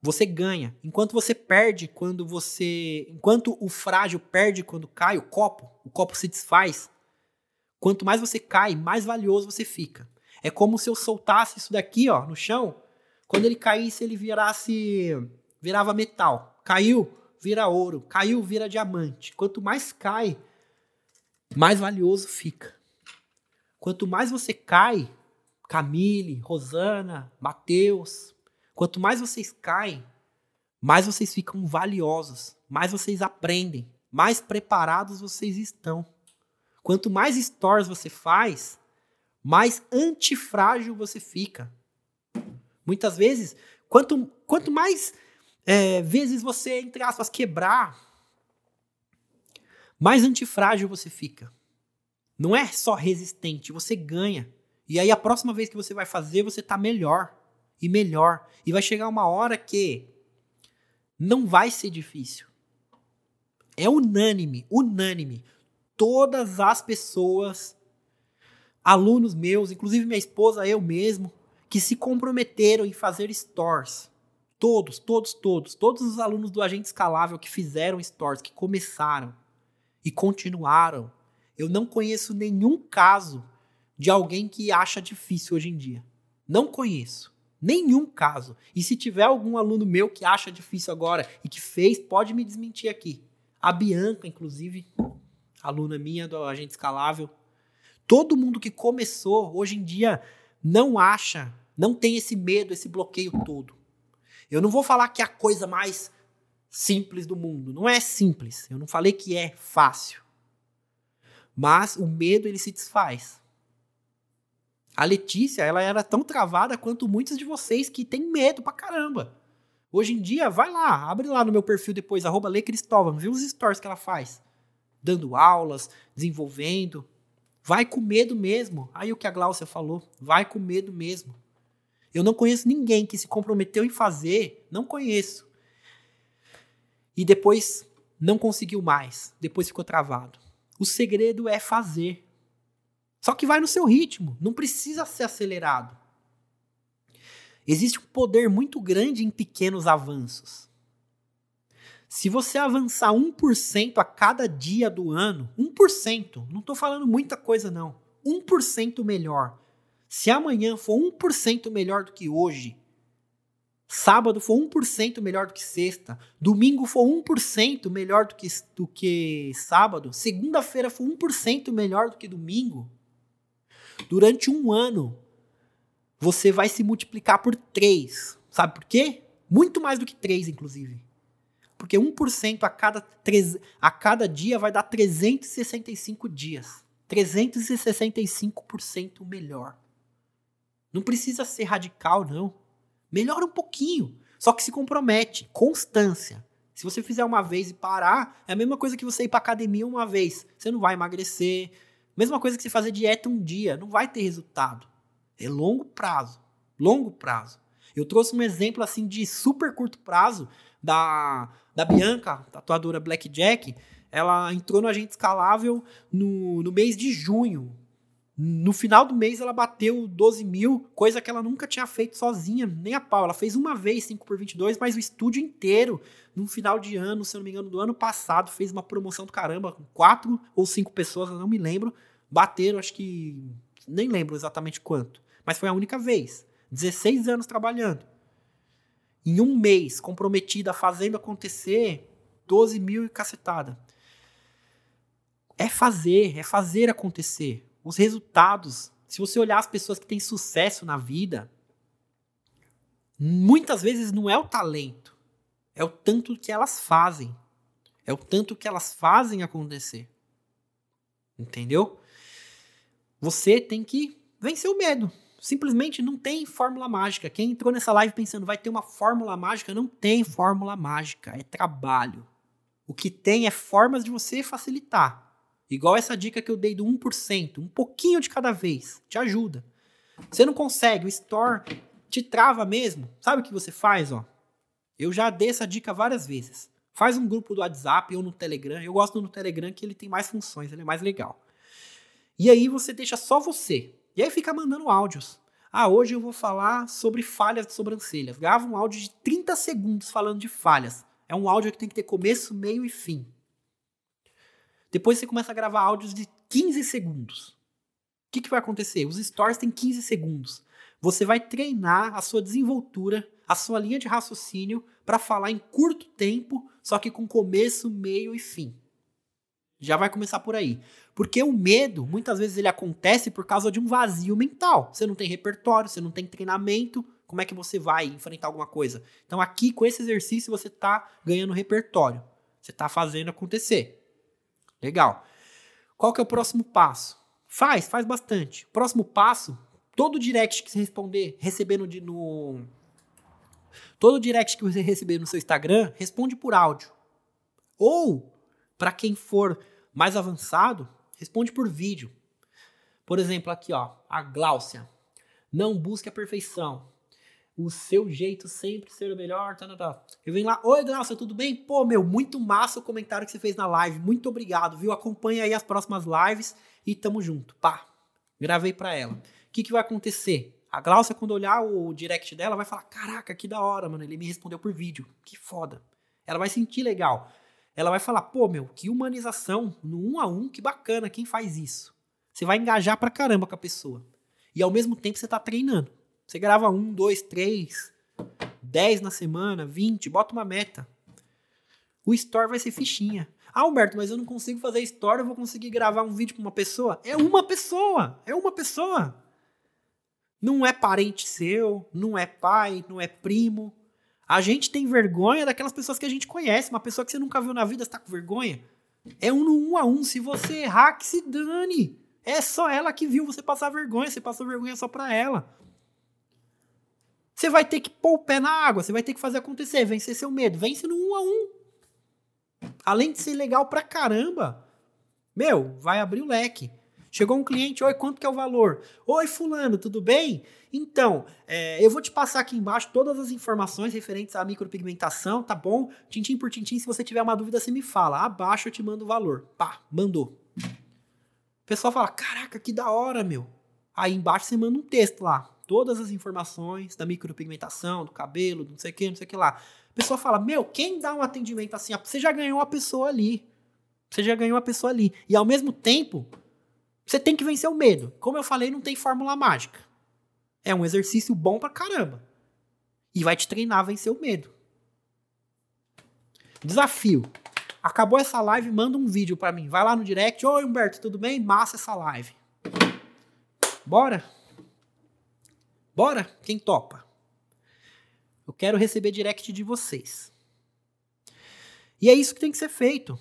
você ganha. Enquanto você perde quando você. Enquanto o frágil perde quando cai o copo, o copo se desfaz. Quanto mais você cai, mais valioso você fica. É como se eu soltasse isso daqui, ó, no chão. Quando ele caísse, ele virasse. virava metal. Caiu, vira ouro. Caiu, vira diamante. Quanto mais cai, mais valioso fica. Quanto mais você cai, Camille, Rosana, Mateus, Quanto mais vocês caem, mais vocês ficam valiosos, mais vocês aprendem, mais preparados vocês estão. Quanto mais stories você faz, mais antifrágil você fica. Muitas vezes, quanto, quanto mais é, vezes você, entre aspas, quebrar, mais antifrágil você fica. Não é só resistente, você ganha. E aí a próxima vez que você vai fazer, você tá melhor e melhor. E vai chegar uma hora que não vai ser difícil. É unânime, unânime. Todas as pessoas, alunos meus, inclusive minha esposa, eu mesmo, que se comprometeram em fazer stores. Todos, todos, todos, todos os alunos do Agente Escalável que fizeram stores, que começaram e continuaram. Eu não conheço nenhum caso de alguém que acha difícil hoje em dia. Não conheço. Nenhum caso. E se tiver algum aluno meu que acha difícil agora e que fez, pode me desmentir aqui. A Bianca, inclusive, aluna minha do Agente Escalável. Todo mundo que começou, hoje em dia, não acha, não tem esse medo, esse bloqueio todo. Eu não vou falar que é a coisa mais simples do mundo. Não é simples. Eu não falei que é fácil. Mas o medo ele se desfaz. A Letícia, ela era tão travada quanto muitos de vocês que tem medo pra caramba. Hoje em dia, vai lá, abre lá no meu perfil depois, arroba Cristóvão, vê os stories que ela faz. Dando aulas, desenvolvendo. Vai com medo mesmo. Aí o que a Glaucia falou, vai com medo mesmo. Eu não conheço ninguém que se comprometeu em fazer, não conheço. E depois não conseguiu mais, depois ficou travado. O segredo é fazer. Só que vai no seu ritmo, não precisa ser acelerado. Existe um poder muito grande em pequenos avanços. Se você avançar 1% a cada dia do ano, 1%, não estou falando muita coisa não, 1% melhor. Se amanhã for 1% melhor do que hoje, sábado for 1% melhor do que sexta, domingo for 1% melhor do que, do que sábado, segunda-feira for 1% melhor do que domingo, Durante um ano, você vai se multiplicar por 3. Sabe por quê? Muito mais do que 3, inclusive. Porque 1% a cada, 3, a cada dia vai dar 365 dias. 365% melhor. Não precisa ser radical, não. Melhora um pouquinho. Só que se compromete. Constância. Se você fizer uma vez e parar, é a mesma coisa que você ir para academia uma vez. Você não vai emagrecer, Mesma coisa que você fazer dieta um dia, não vai ter resultado. É longo prazo. Longo prazo. Eu trouxe um exemplo assim de super curto prazo da da Bianca, tatuadora Blackjack, ela entrou no agente escalável no, no mês de junho. No final do mês ela bateu 12 mil, coisa que ela nunca tinha feito sozinha, nem a pau. Ela fez uma vez 5 por 22, mas o estúdio inteiro, no final de ano, se eu não me engano, do ano passado, fez uma promoção do caramba, com quatro ou cinco pessoas, eu não me lembro, bateram, acho que nem lembro exatamente quanto, mas foi a única vez. 16 anos trabalhando. Em um mês, comprometida, fazendo acontecer, 12 mil e cacetada. É fazer, é fazer acontecer. Os resultados, se você olhar as pessoas que têm sucesso na vida, muitas vezes não é o talento, é o tanto que elas fazem. É o tanto que elas fazem acontecer. Entendeu? Você tem que vencer o medo. Simplesmente não tem fórmula mágica. Quem entrou nessa live pensando vai ter uma fórmula mágica, não tem fórmula mágica, é trabalho. O que tem é formas de você facilitar. Igual essa dica que eu dei do 1%, um pouquinho de cada vez, te ajuda. Você não consegue, o store te trava mesmo. Sabe o que você faz, ó? Eu já dei essa dica várias vezes. Faz um grupo do WhatsApp ou no Telegram. Eu gosto do Telegram que ele tem mais funções, ele é mais legal. E aí você deixa só você. E aí fica mandando áudios. Ah, hoje eu vou falar sobre falhas de sobrancelhas. Grava um áudio de 30 segundos falando de falhas. É um áudio que tem que ter começo, meio e fim. Depois você começa a gravar áudios de 15 segundos. O que, que vai acontecer? Os stories têm 15 segundos. Você vai treinar a sua desenvoltura, a sua linha de raciocínio para falar em curto tempo, só que com começo, meio e fim. Já vai começar por aí. Porque o medo, muitas vezes, ele acontece por causa de um vazio mental. Você não tem repertório, você não tem treinamento. Como é que você vai enfrentar alguma coisa? Então, aqui, com esse exercício, você está ganhando repertório. Você está fazendo acontecer. Legal. Qual que é o próximo passo? Faz, faz bastante. Próximo passo, todo direct que você responder, receber no, no todo direct que você receber no seu Instagram, responde por áudio. Ou, para quem for mais avançado, responde por vídeo. Por exemplo, aqui ó, a Gláucia. Não busque a perfeição o seu jeito sempre ser o melhor. Tá, tá, tá. Eu venho lá, oi Glaucia, tudo bem? Pô, meu, muito massa o comentário que você fez na live. Muito obrigado, viu? Acompanha aí as próximas lives e tamo junto. Pá, gravei pra ela. O que, que vai acontecer? A Glaucia, quando olhar o direct dela, vai falar: Caraca, que da hora, mano. Ele me respondeu por vídeo. Que foda. Ela vai sentir legal. Ela vai falar: Pô, meu, que humanização no um a um, que bacana. Quem faz isso? Você vai engajar pra caramba com a pessoa. E ao mesmo tempo você tá treinando. Você grava um, dois, três, dez na semana, vinte, bota uma meta. O store vai ser fichinha. Ah, Humberto, mas eu não consigo fazer store, eu vou conseguir gravar um vídeo com uma pessoa? É uma pessoa! É uma pessoa! Não é parente seu, não é pai, não é primo. A gente tem vergonha daquelas pessoas que a gente conhece. Uma pessoa que você nunca viu na vida, está com vergonha? É um no um a um. Se você errar, que se dane. É só ela que viu você passar vergonha. Você passou vergonha só pra ela. Você vai ter que pôr o pé na água, você vai ter que fazer acontecer, vencer seu medo. Vence no um a um. Além de ser legal pra caramba, meu, vai abrir o leque. Chegou um cliente, oi, quanto que é o valor? Oi, fulano, tudo bem? Então, é, eu vou te passar aqui embaixo todas as informações referentes à micropigmentação, tá bom? Tintim por tintim, se você tiver uma dúvida, você me fala. Abaixo eu te mando o valor. Pá, mandou. O pessoal fala, caraca, que da hora, meu. Aí embaixo você manda um texto lá todas as informações da micropigmentação, do cabelo, do não sei o que, não sei o que lá. A pessoa fala: Meu, quem dá um atendimento assim? Você já ganhou a pessoa ali. Você já ganhou a pessoa ali. E ao mesmo tempo, você tem que vencer o medo. Como eu falei, não tem fórmula mágica. É um exercício bom pra caramba. E vai te treinar a vencer o medo. Desafio. Acabou essa live, manda um vídeo para mim. Vai lá no direct. Oi, Humberto, tudo bem? Massa essa live. Bora? Bora? Quem topa? Eu quero receber direct de vocês. E é isso que tem que ser feito.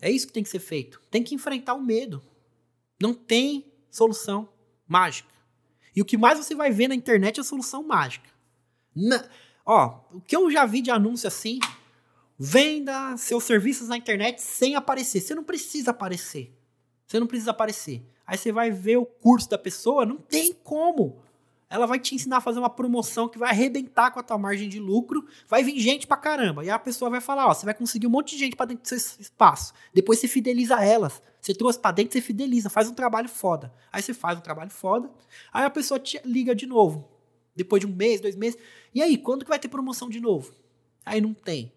É isso que tem que ser feito. Tem que enfrentar o medo. Não tem solução mágica. E o que mais você vai ver na internet é solução mágica. Na, ó, o que eu já vi de anúncio assim, venda seus serviços na internet sem aparecer. Você não precisa aparecer. Você não precisa aparecer. Aí você vai ver o curso da pessoa, não tem como. ela vai te ensinar a fazer uma promoção que vai arrebentar com a tua margem de lucro, vai vir gente pra caramba. E a pessoa vai falar, ó, você vai conseguir um monte de gente para dentro do seu espaço. Depois você fideliza elas. Você trouxe para dentro, você fideliza, faz um trabalho foda. Aí você faz um trabalho foda, aí a pessoa te liga de novo. Depois de um mês, dois meses. E aí, quando que vai ter promoção de novo? Aí não tem.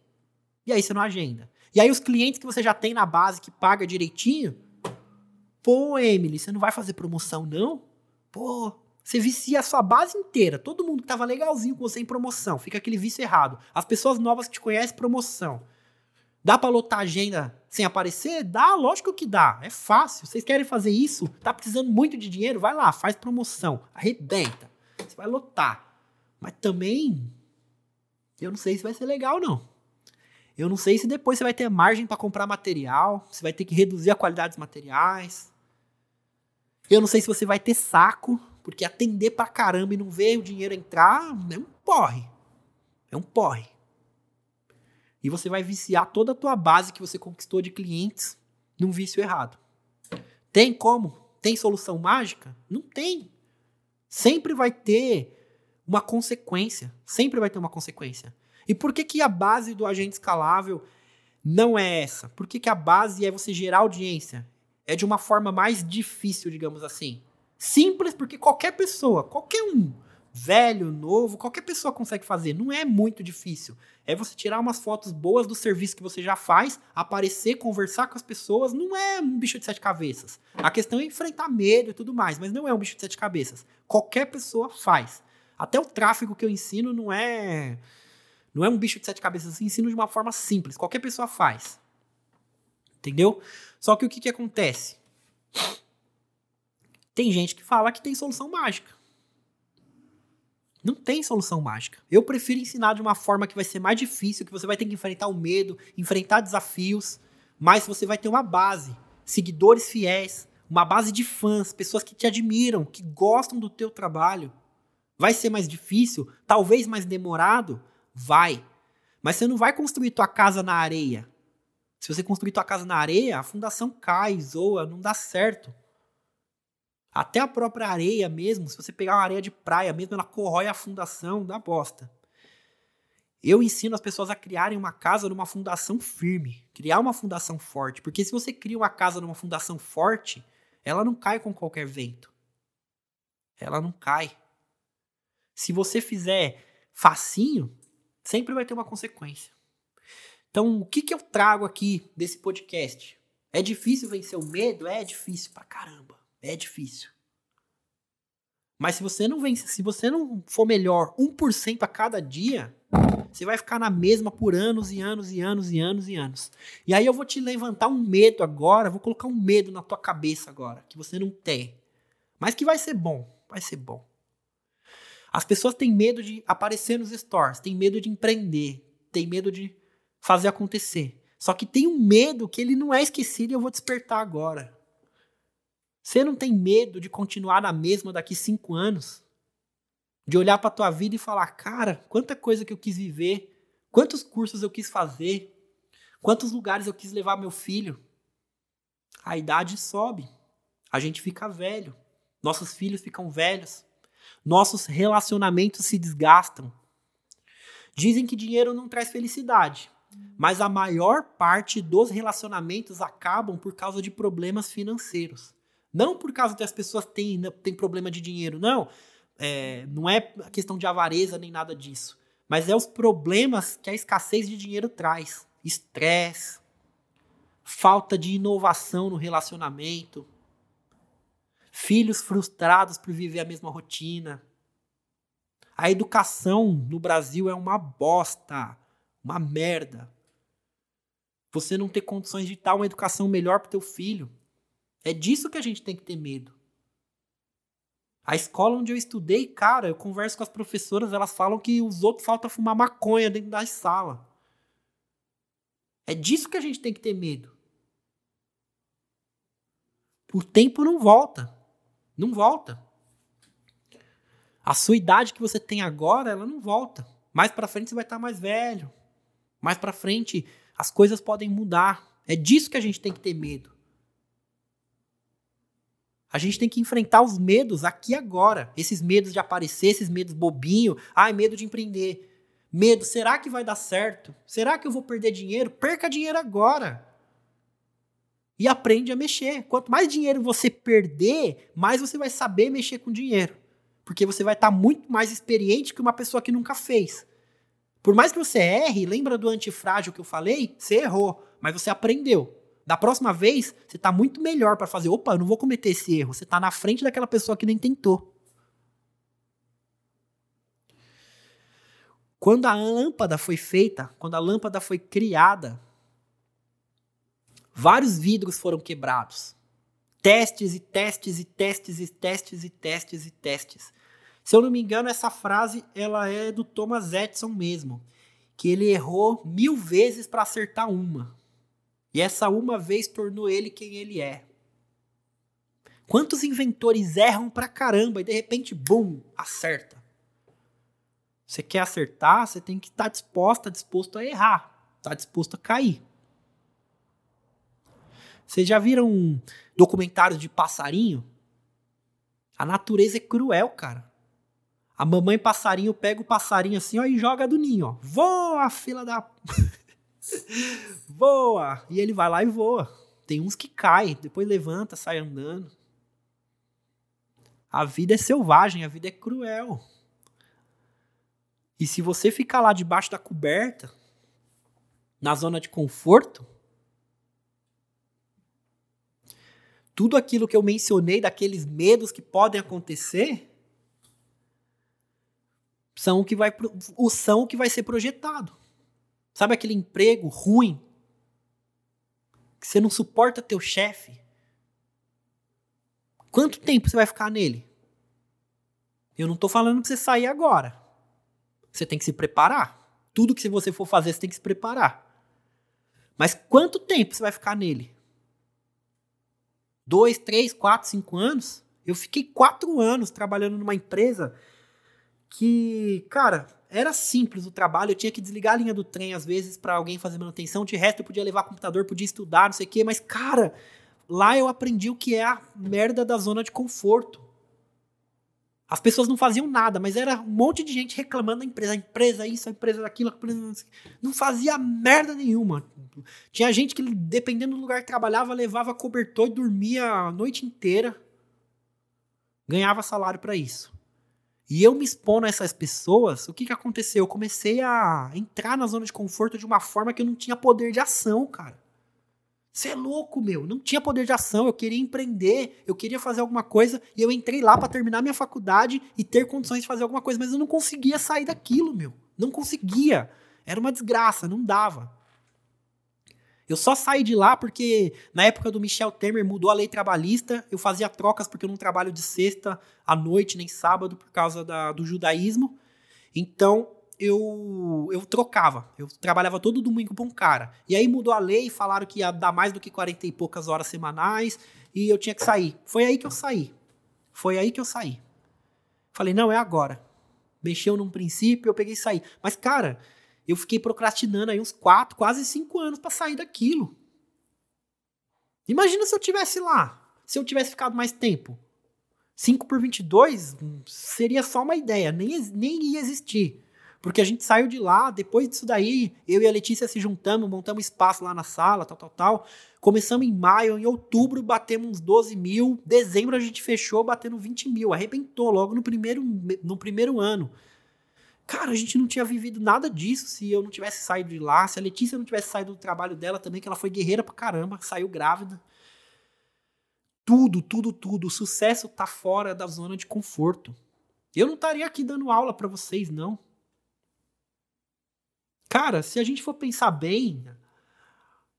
E aí você não agenda. E aí os clientes que você já tem na base, que paga direitinho, pô, Emily, você não vai fazer promoção não? Pô, você vicia a sua base inteira. Todo mundo que tava legalzinho com você em promoção. Fica aquele vício errado. As pessoas novas que te conhecem, promoção. Dá pra lotar agenda sem aparecer? Dá, lógico que dá. É fácil. Vocês querem fazer isso? Tá precisando muito de dinheiro? Vai lá, faz promoção. Arrebenta. Você vai lotar. Mas também, eu não sei se vai ser legal, não. Eu não sei se depois você vai ter margem para comprar material, você vai ter que reduzir a qualidade dos materiais. Eu não sei se você vai ter saco porque atender pra caramba e não ver o dinheiro entrar é um porre. É um porre. E você vai viciar toda a tua base que você conquistou de clientes num vício errado. Tem como? Tem solução mágica? Não tem. Sempre vai ter uma consequência. Sempre vai ter uma consequência. E por que, que a base do agente escalável não é essa? Por que, que a base é você gerar audiência? É de uma forma mais difícil, digamos assim. Simples porque qualquer pessoa, qualquer um, velho, novo, qualquer pessoa consegue fazer. Não é muito difícil. É você tirar umas fotos boas do serviço que você já faz, aparecer, conversar com as pessoas. Não é um bicho de sete cabeças. A questão é enfrentar medo e tudo mais, mas não é um bicho de sete cabeças. Qualquer pessoa faz. Até o tráfego que eu ensino não é não é um bicho de sete cabeças. Eu ensino de uma forma simples. Qualquer pessoa faz. Entendeu? Só que o que, que acontece? Tem gente que fala que tem solução mágica. Não tem solução mágica. Eu prefiro ensinar de uma forma que vai ser mais difícil, que você vai ter que enfrentar o medo, enfrentar desafios, mas você vai ter uma base, seguidores fiéis, uma base de fãs, pessoas que te admiram, que gostam do teu trabalho. Vai ser mais difícil, talvez mais demorado, vai. Mas você não vai construir tua casa na areia. Se você construir tua casa na areia, a fundação cai, zoa, não dá certo. Até a própria areia mesmo, se você pegar uma areia de praia mesmo, ela corrói a fundação da bosta. Eu ensino as pessoas a criarem uma casa numa fundação firme, criar uma fundação forte, porque se você cria uma casa numa fundação forte, ela não cai com qualquer vento. Ela não cai. Se você fizer facinho, sempre vai ter uma consequência. Então, o que, que eu trago aqui desse podcast? É difícil vencer o medo? É difícil pra caramba. É difícil. Mas se você não vence, se você não for melhor 1% a cada dia, você vai ficar na mesma por anos e anos e anos e anos e anos. E aí eu vou te levantar um medo agora, vou colocar um medo na tua cabeça agora, que você não tem. Mas que vai ser bom, vai ser bom. As pessoas têm medo de aparecer nos stores, têm medo de empreender, têm medo de fazer acontecer. Só que tem um medo que ele não é esquecido e eu vou despertar agora. Você não tem medo de continuar na mesma daqui cinco anos? De olhar para tua vida e falar, cara, quanta coisa que eu quis viver, quantos cursos eu quis fazer, quantos lugares eu quis levar meu filho. A idade sobe, a gente fica velho, nossos filhos ficam velhos, nossos relacionamentos se desgastam. Dizem que dinheiro não traz felicidade, mas a maior parte dos relacionamentos acabam por causa de problemas financeiros. Não por causa que as pessoas têm, têm problema de dinheiro, não. É, não é questão de avareza nem nada disso. Mas é os problemas que a escassez de dinheiro traz. Estresse, falta de inovação no relacionamento, filhos frustrados por viver a mesma rotina. A educação no Brasil é uma bosta, uma merda. Você não ter condições de dar uma educação melhor para teu filho. É disso que a gente tem que ter medo. A escola onde eu estudei, cara, eu converso com as professoras, elas falam que os outros faltam fumar maconha dentro da sala. É disso que a gente tem que ter medo. O tempo não volta. Não volta. A sua idade que você tem agora, ela não volta. Mais para frente você vai estar mais velho. Mais para frente as coisas podem mudar. É disso que a gente tem que ter medo. A gente tem que enfrentar os medos aqui agora. Esses medos de aparecer, esses medos bobinho. Ai, medo de empreender. Medo, será que vai dar certo? Será que eu vou perder dinheiro? Perca dinheiro agora. E aprende a mexer. Quanto mais dinheiro você perder, mais você vai saber mexer com dinheiro. Porque você vai estar tá muito mais experiente que uma pessoa que nunca fez. Por mais que você erre, lembra do antifrágil que eu falei? Você errou, mas você aprendeu. Da próxima vez, você está muito melhor para fazer. Opa, eu não vou cometer esse erro. Você está na frente daquela pessoa que nem tentou. Quando a lâmpada foi feita, quando a lâmpada foi criada, vários vidros foram quebrados. Testes e testes e testes e testes e testes e testes. Se eu não me engano, essa frase ela é do Thomas Edison mesmo, que ele errou mil vezes para acertar uma. E essa uma vez tornou ele quem ele é. Quantos inventores erram pra caramba e de repente, bum, acerta? Você quer acertar, você tem que estar tá disposta, disposto a errar, tá disposto a cair. Vocês já viram documentários de passarinho? A natureza é cruel, cara. A mamãe passarinho pega o passarinho assim ó, e joga do ninho. Ó. Voa, fila da. voa! E ele vai lá e voa. Tem uns que caem, depois levanta, sai andando. A vida é selvagem, a vida é cruel. E se você ficar lá debaixo da coberta, na zona de conforto, tudo aquilo que eu mencionei daqueles medos que podem acontecer são o que vai o são o que vai ser projetado. Sabe aquele emprego ruim? Que você não suporta teu chefe? Quanto tempo você vai ficar nele? Eu não estou falando para você sair agora. Você tem que se preparar. Tudo que você for fazer, você tem que se preparar. Mas quanto tempo você vai ficar nele? Dois, três, quatro, cinco anos? Eu fiquei quatro anos trabalhando numa empresa que, cara, era simples o trabalho, eu tinha que desligar a linha do trem às vezes para alguém fazer manutenção, de resto eu podia levar computador, podia estudar, não sei o quê, mas cara, lá eu aprendi o que é a merda da zona de conforto. As pessoas não faziam nada, mas era um monte de gente reclamando da empresa, a empresa isso, a empresa aquilo, a empresa não fazia merda nenhuma. Tinha gente que dependendo do lugar que trabalhava, levava cobertor e dormia a noite inteira. Ganhava salário para isso. E eu me expondo a essas pessoas, o que, que aconteceu? Eu comecei a entrar na zona de conforto de uma forma que eu não tinha poder de ação, cara. Você é louco, meu. Não tinha poder de ação. Eu queria empreender, eu queria fazer alguma coisa e eu entrei lá para terminar minha faculdade e ter condições de fazer alguma coisa, mas eu não conseguia sair daquilo, meu. Não conseguia. Era uma desgraça, não dava. Eu só saí de lá porque na época do Michel Temer mudou a lei trabalhista, eu fazia trocas porque eu não trabalho de sexta à noite nem sábado por causa da, do judaísmo. Então eu, eu trocava, eu trabalhava todo domingo para um cara. E aí mudou a lei, falaram que ia dar mais do que 40 e poucas horas semanais e eu tinha que sair. Foi aí que eu saí. Foi aí que eu saí. Falei, não, é agora. Mexeu num princípio, eu peguei e saí. Mas, cara, eu fiquei procrastinando aí uns quatro, quase cinco anos para sair daquilo. Imagina se eu tivesse lá, se eu tivesse ficado mais tempo. 5 por 22 seria só uma ideia, nem, nem ia existir. Porque a gente saiu de lá, depois disso daí, eu e a Letícia se juntamos, montamos espaço lá na sala, tal, tal, tal. Começamos em maio, em outubro batemos uns 12 mil, dezembro a gente fechou batendo 20 mil, arrebentou logo no primeiro, no primeiro ano. Cara, a gente não tinha vivido nada disso se eu não tivesse saído de lá, se a Letícia não tivesse saído do trabalho dela também, que ela foi guerreira pra caramba, saiu grávida. Tudo, tudo, tudo. O sucesso tá fora da zona de conforto. Eu não estaria aqui dando aula para vocês, não. Cara, se a gente for pensar bem,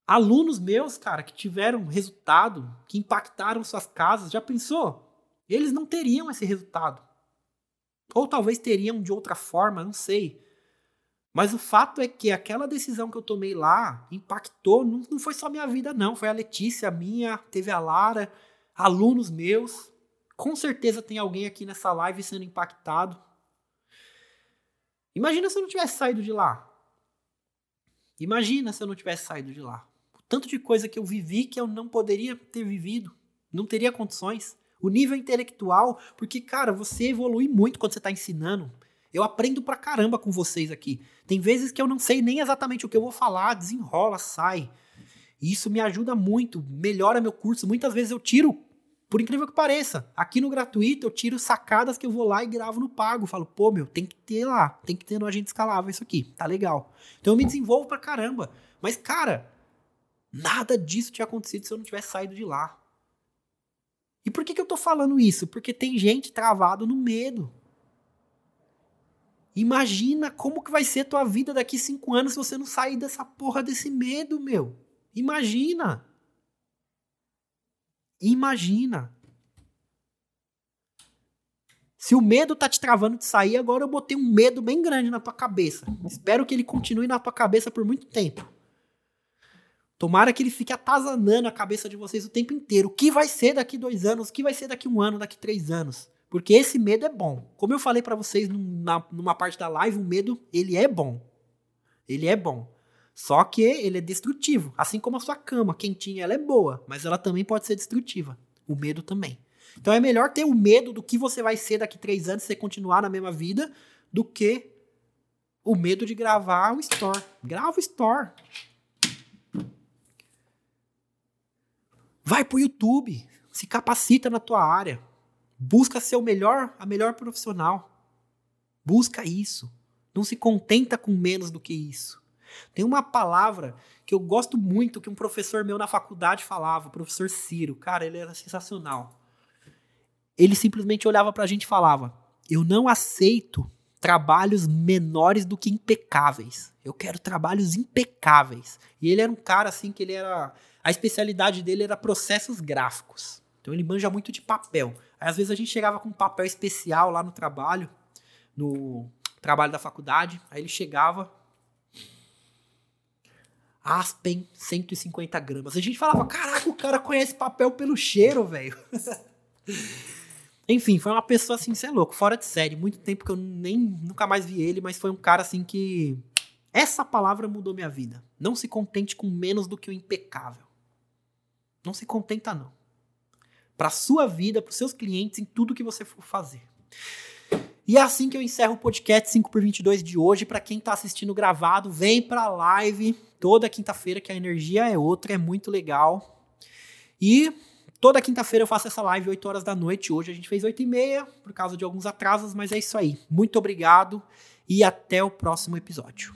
alunos meus, cara, que tiveram resultado, que impactaram suas casas, já pensou? Eles não teriam esse resultado. Ou talvez teriam de outra forma, não sei. Mas o fato é que aquela decisão que eu tomei lá impactou, não, não foi só minha vida, não. Foi a Letícia, a minha, teve a Lara, alunos meus. Com certeza tem alguém aqui nessa live sendo impactado. Imagina se eu não tivesse saído de lá. Imagina se eu não tivesse saído de lá. O tanto de coisa que eu vivi que eu não poderia ter vivido. Não teria condições. O nível intelectual, porque, cara, você evolui muito quando você está ensinando. Eu aprendo pra caramba com vocês aqui. Tem vezes que eu não sei nem exatamente o que eu vou falar, desenrola, sai. Isso me ajuda muito, melhora meu curso. Muitas vezes eu tiro, por incrível que pareça, aqui no gratuito eu tiro sacadas que eu vou lá e gravo no pago. Falo, pô, meu, tem que ter lá, tem que ter no agente escalável isso aqui, tá legal. Então eu me desenvolvo pra caramba. Mas, cara, nada disso tinha acontecido se eu não tivesse saído de lá. E por que, que eu tô falando isso? Porque tem gente travado no medo. Imagina como que vai ser tua vida daqui cinco anos se você não sair dessa porra desse medo, meu. Imagina. Imagina. Se o medo tá te travando de sair, agora eu botei um medo bem grande na tua cabeça. Espero que ele continue na tua cabeça por muito tempo. Tomara que ele fique atazanando a cabeça de vocês o tempo inteiro. O que vai ser daqui dois anos? O que vai ser daqui um ano, daqui três anos? Porque esse medo é bom. Como eu falei para vocês numa, numa parte da live, o medo, ele é bom. Ele é bom. Só que ele é destrutivo. Assim como a sua cama quentinha, ela é boa, mas ela também pode ser destrutiva. O medo também. Então é melhor ter o medo do que você vai ser daqui três anos se você continuar na mesma vida do que o medo de gravar o store. Grava o store. Vai pro YouTube, se capacita na tua área, busca ser o melhor, a melhor profissional. Busca isso. Não se contenta com menos do que isso. Tem uma palavra que eu gosto muito que um professor meu na faculdade falava, o professor Ciro. Cara, ele era sensacional. Ele simplesmente olhava pra gente e falava: "Eu não aceito trabalhos menores do que impecáveis. Eu quero trabalhos impecáveis". E ele era um cara assim que ele era a especialidade dele era processos gráficos. Então ele manja muito de papel. Aí, às vezes a gente chegava com um papel especial lá no trabalho, no trabalho da faculdade. Aí ele chegava. Aspen, 150 gramas. A gente falava, caraca, o cara conhece papel pelo cheiro, velho. Enfim, foi uma pessoa assim, você é louco, fora de série. Muito tempo que eu nem nunca mais vi ele, mas foi um cara assim que. Essa palavra mudou minha vida. Não se contente com menos do que o impecável. Não se contenta, não. Para sua vida, para os seus clientes, em tudo que você for fazer. E é assim que eu encerro o podcast 5 por 22 de hoje. Para quem está assistindo gravado, vem para a live toda quinta-feira, que a energia é outra, é muito legal. E toda quinta-feira eu faço essa live 8 horas da noite. Hoje a gente fez 8 e meia, por causa de alguns atrasos, mas é isso aí. Muito obrigado e até o próximo episódio.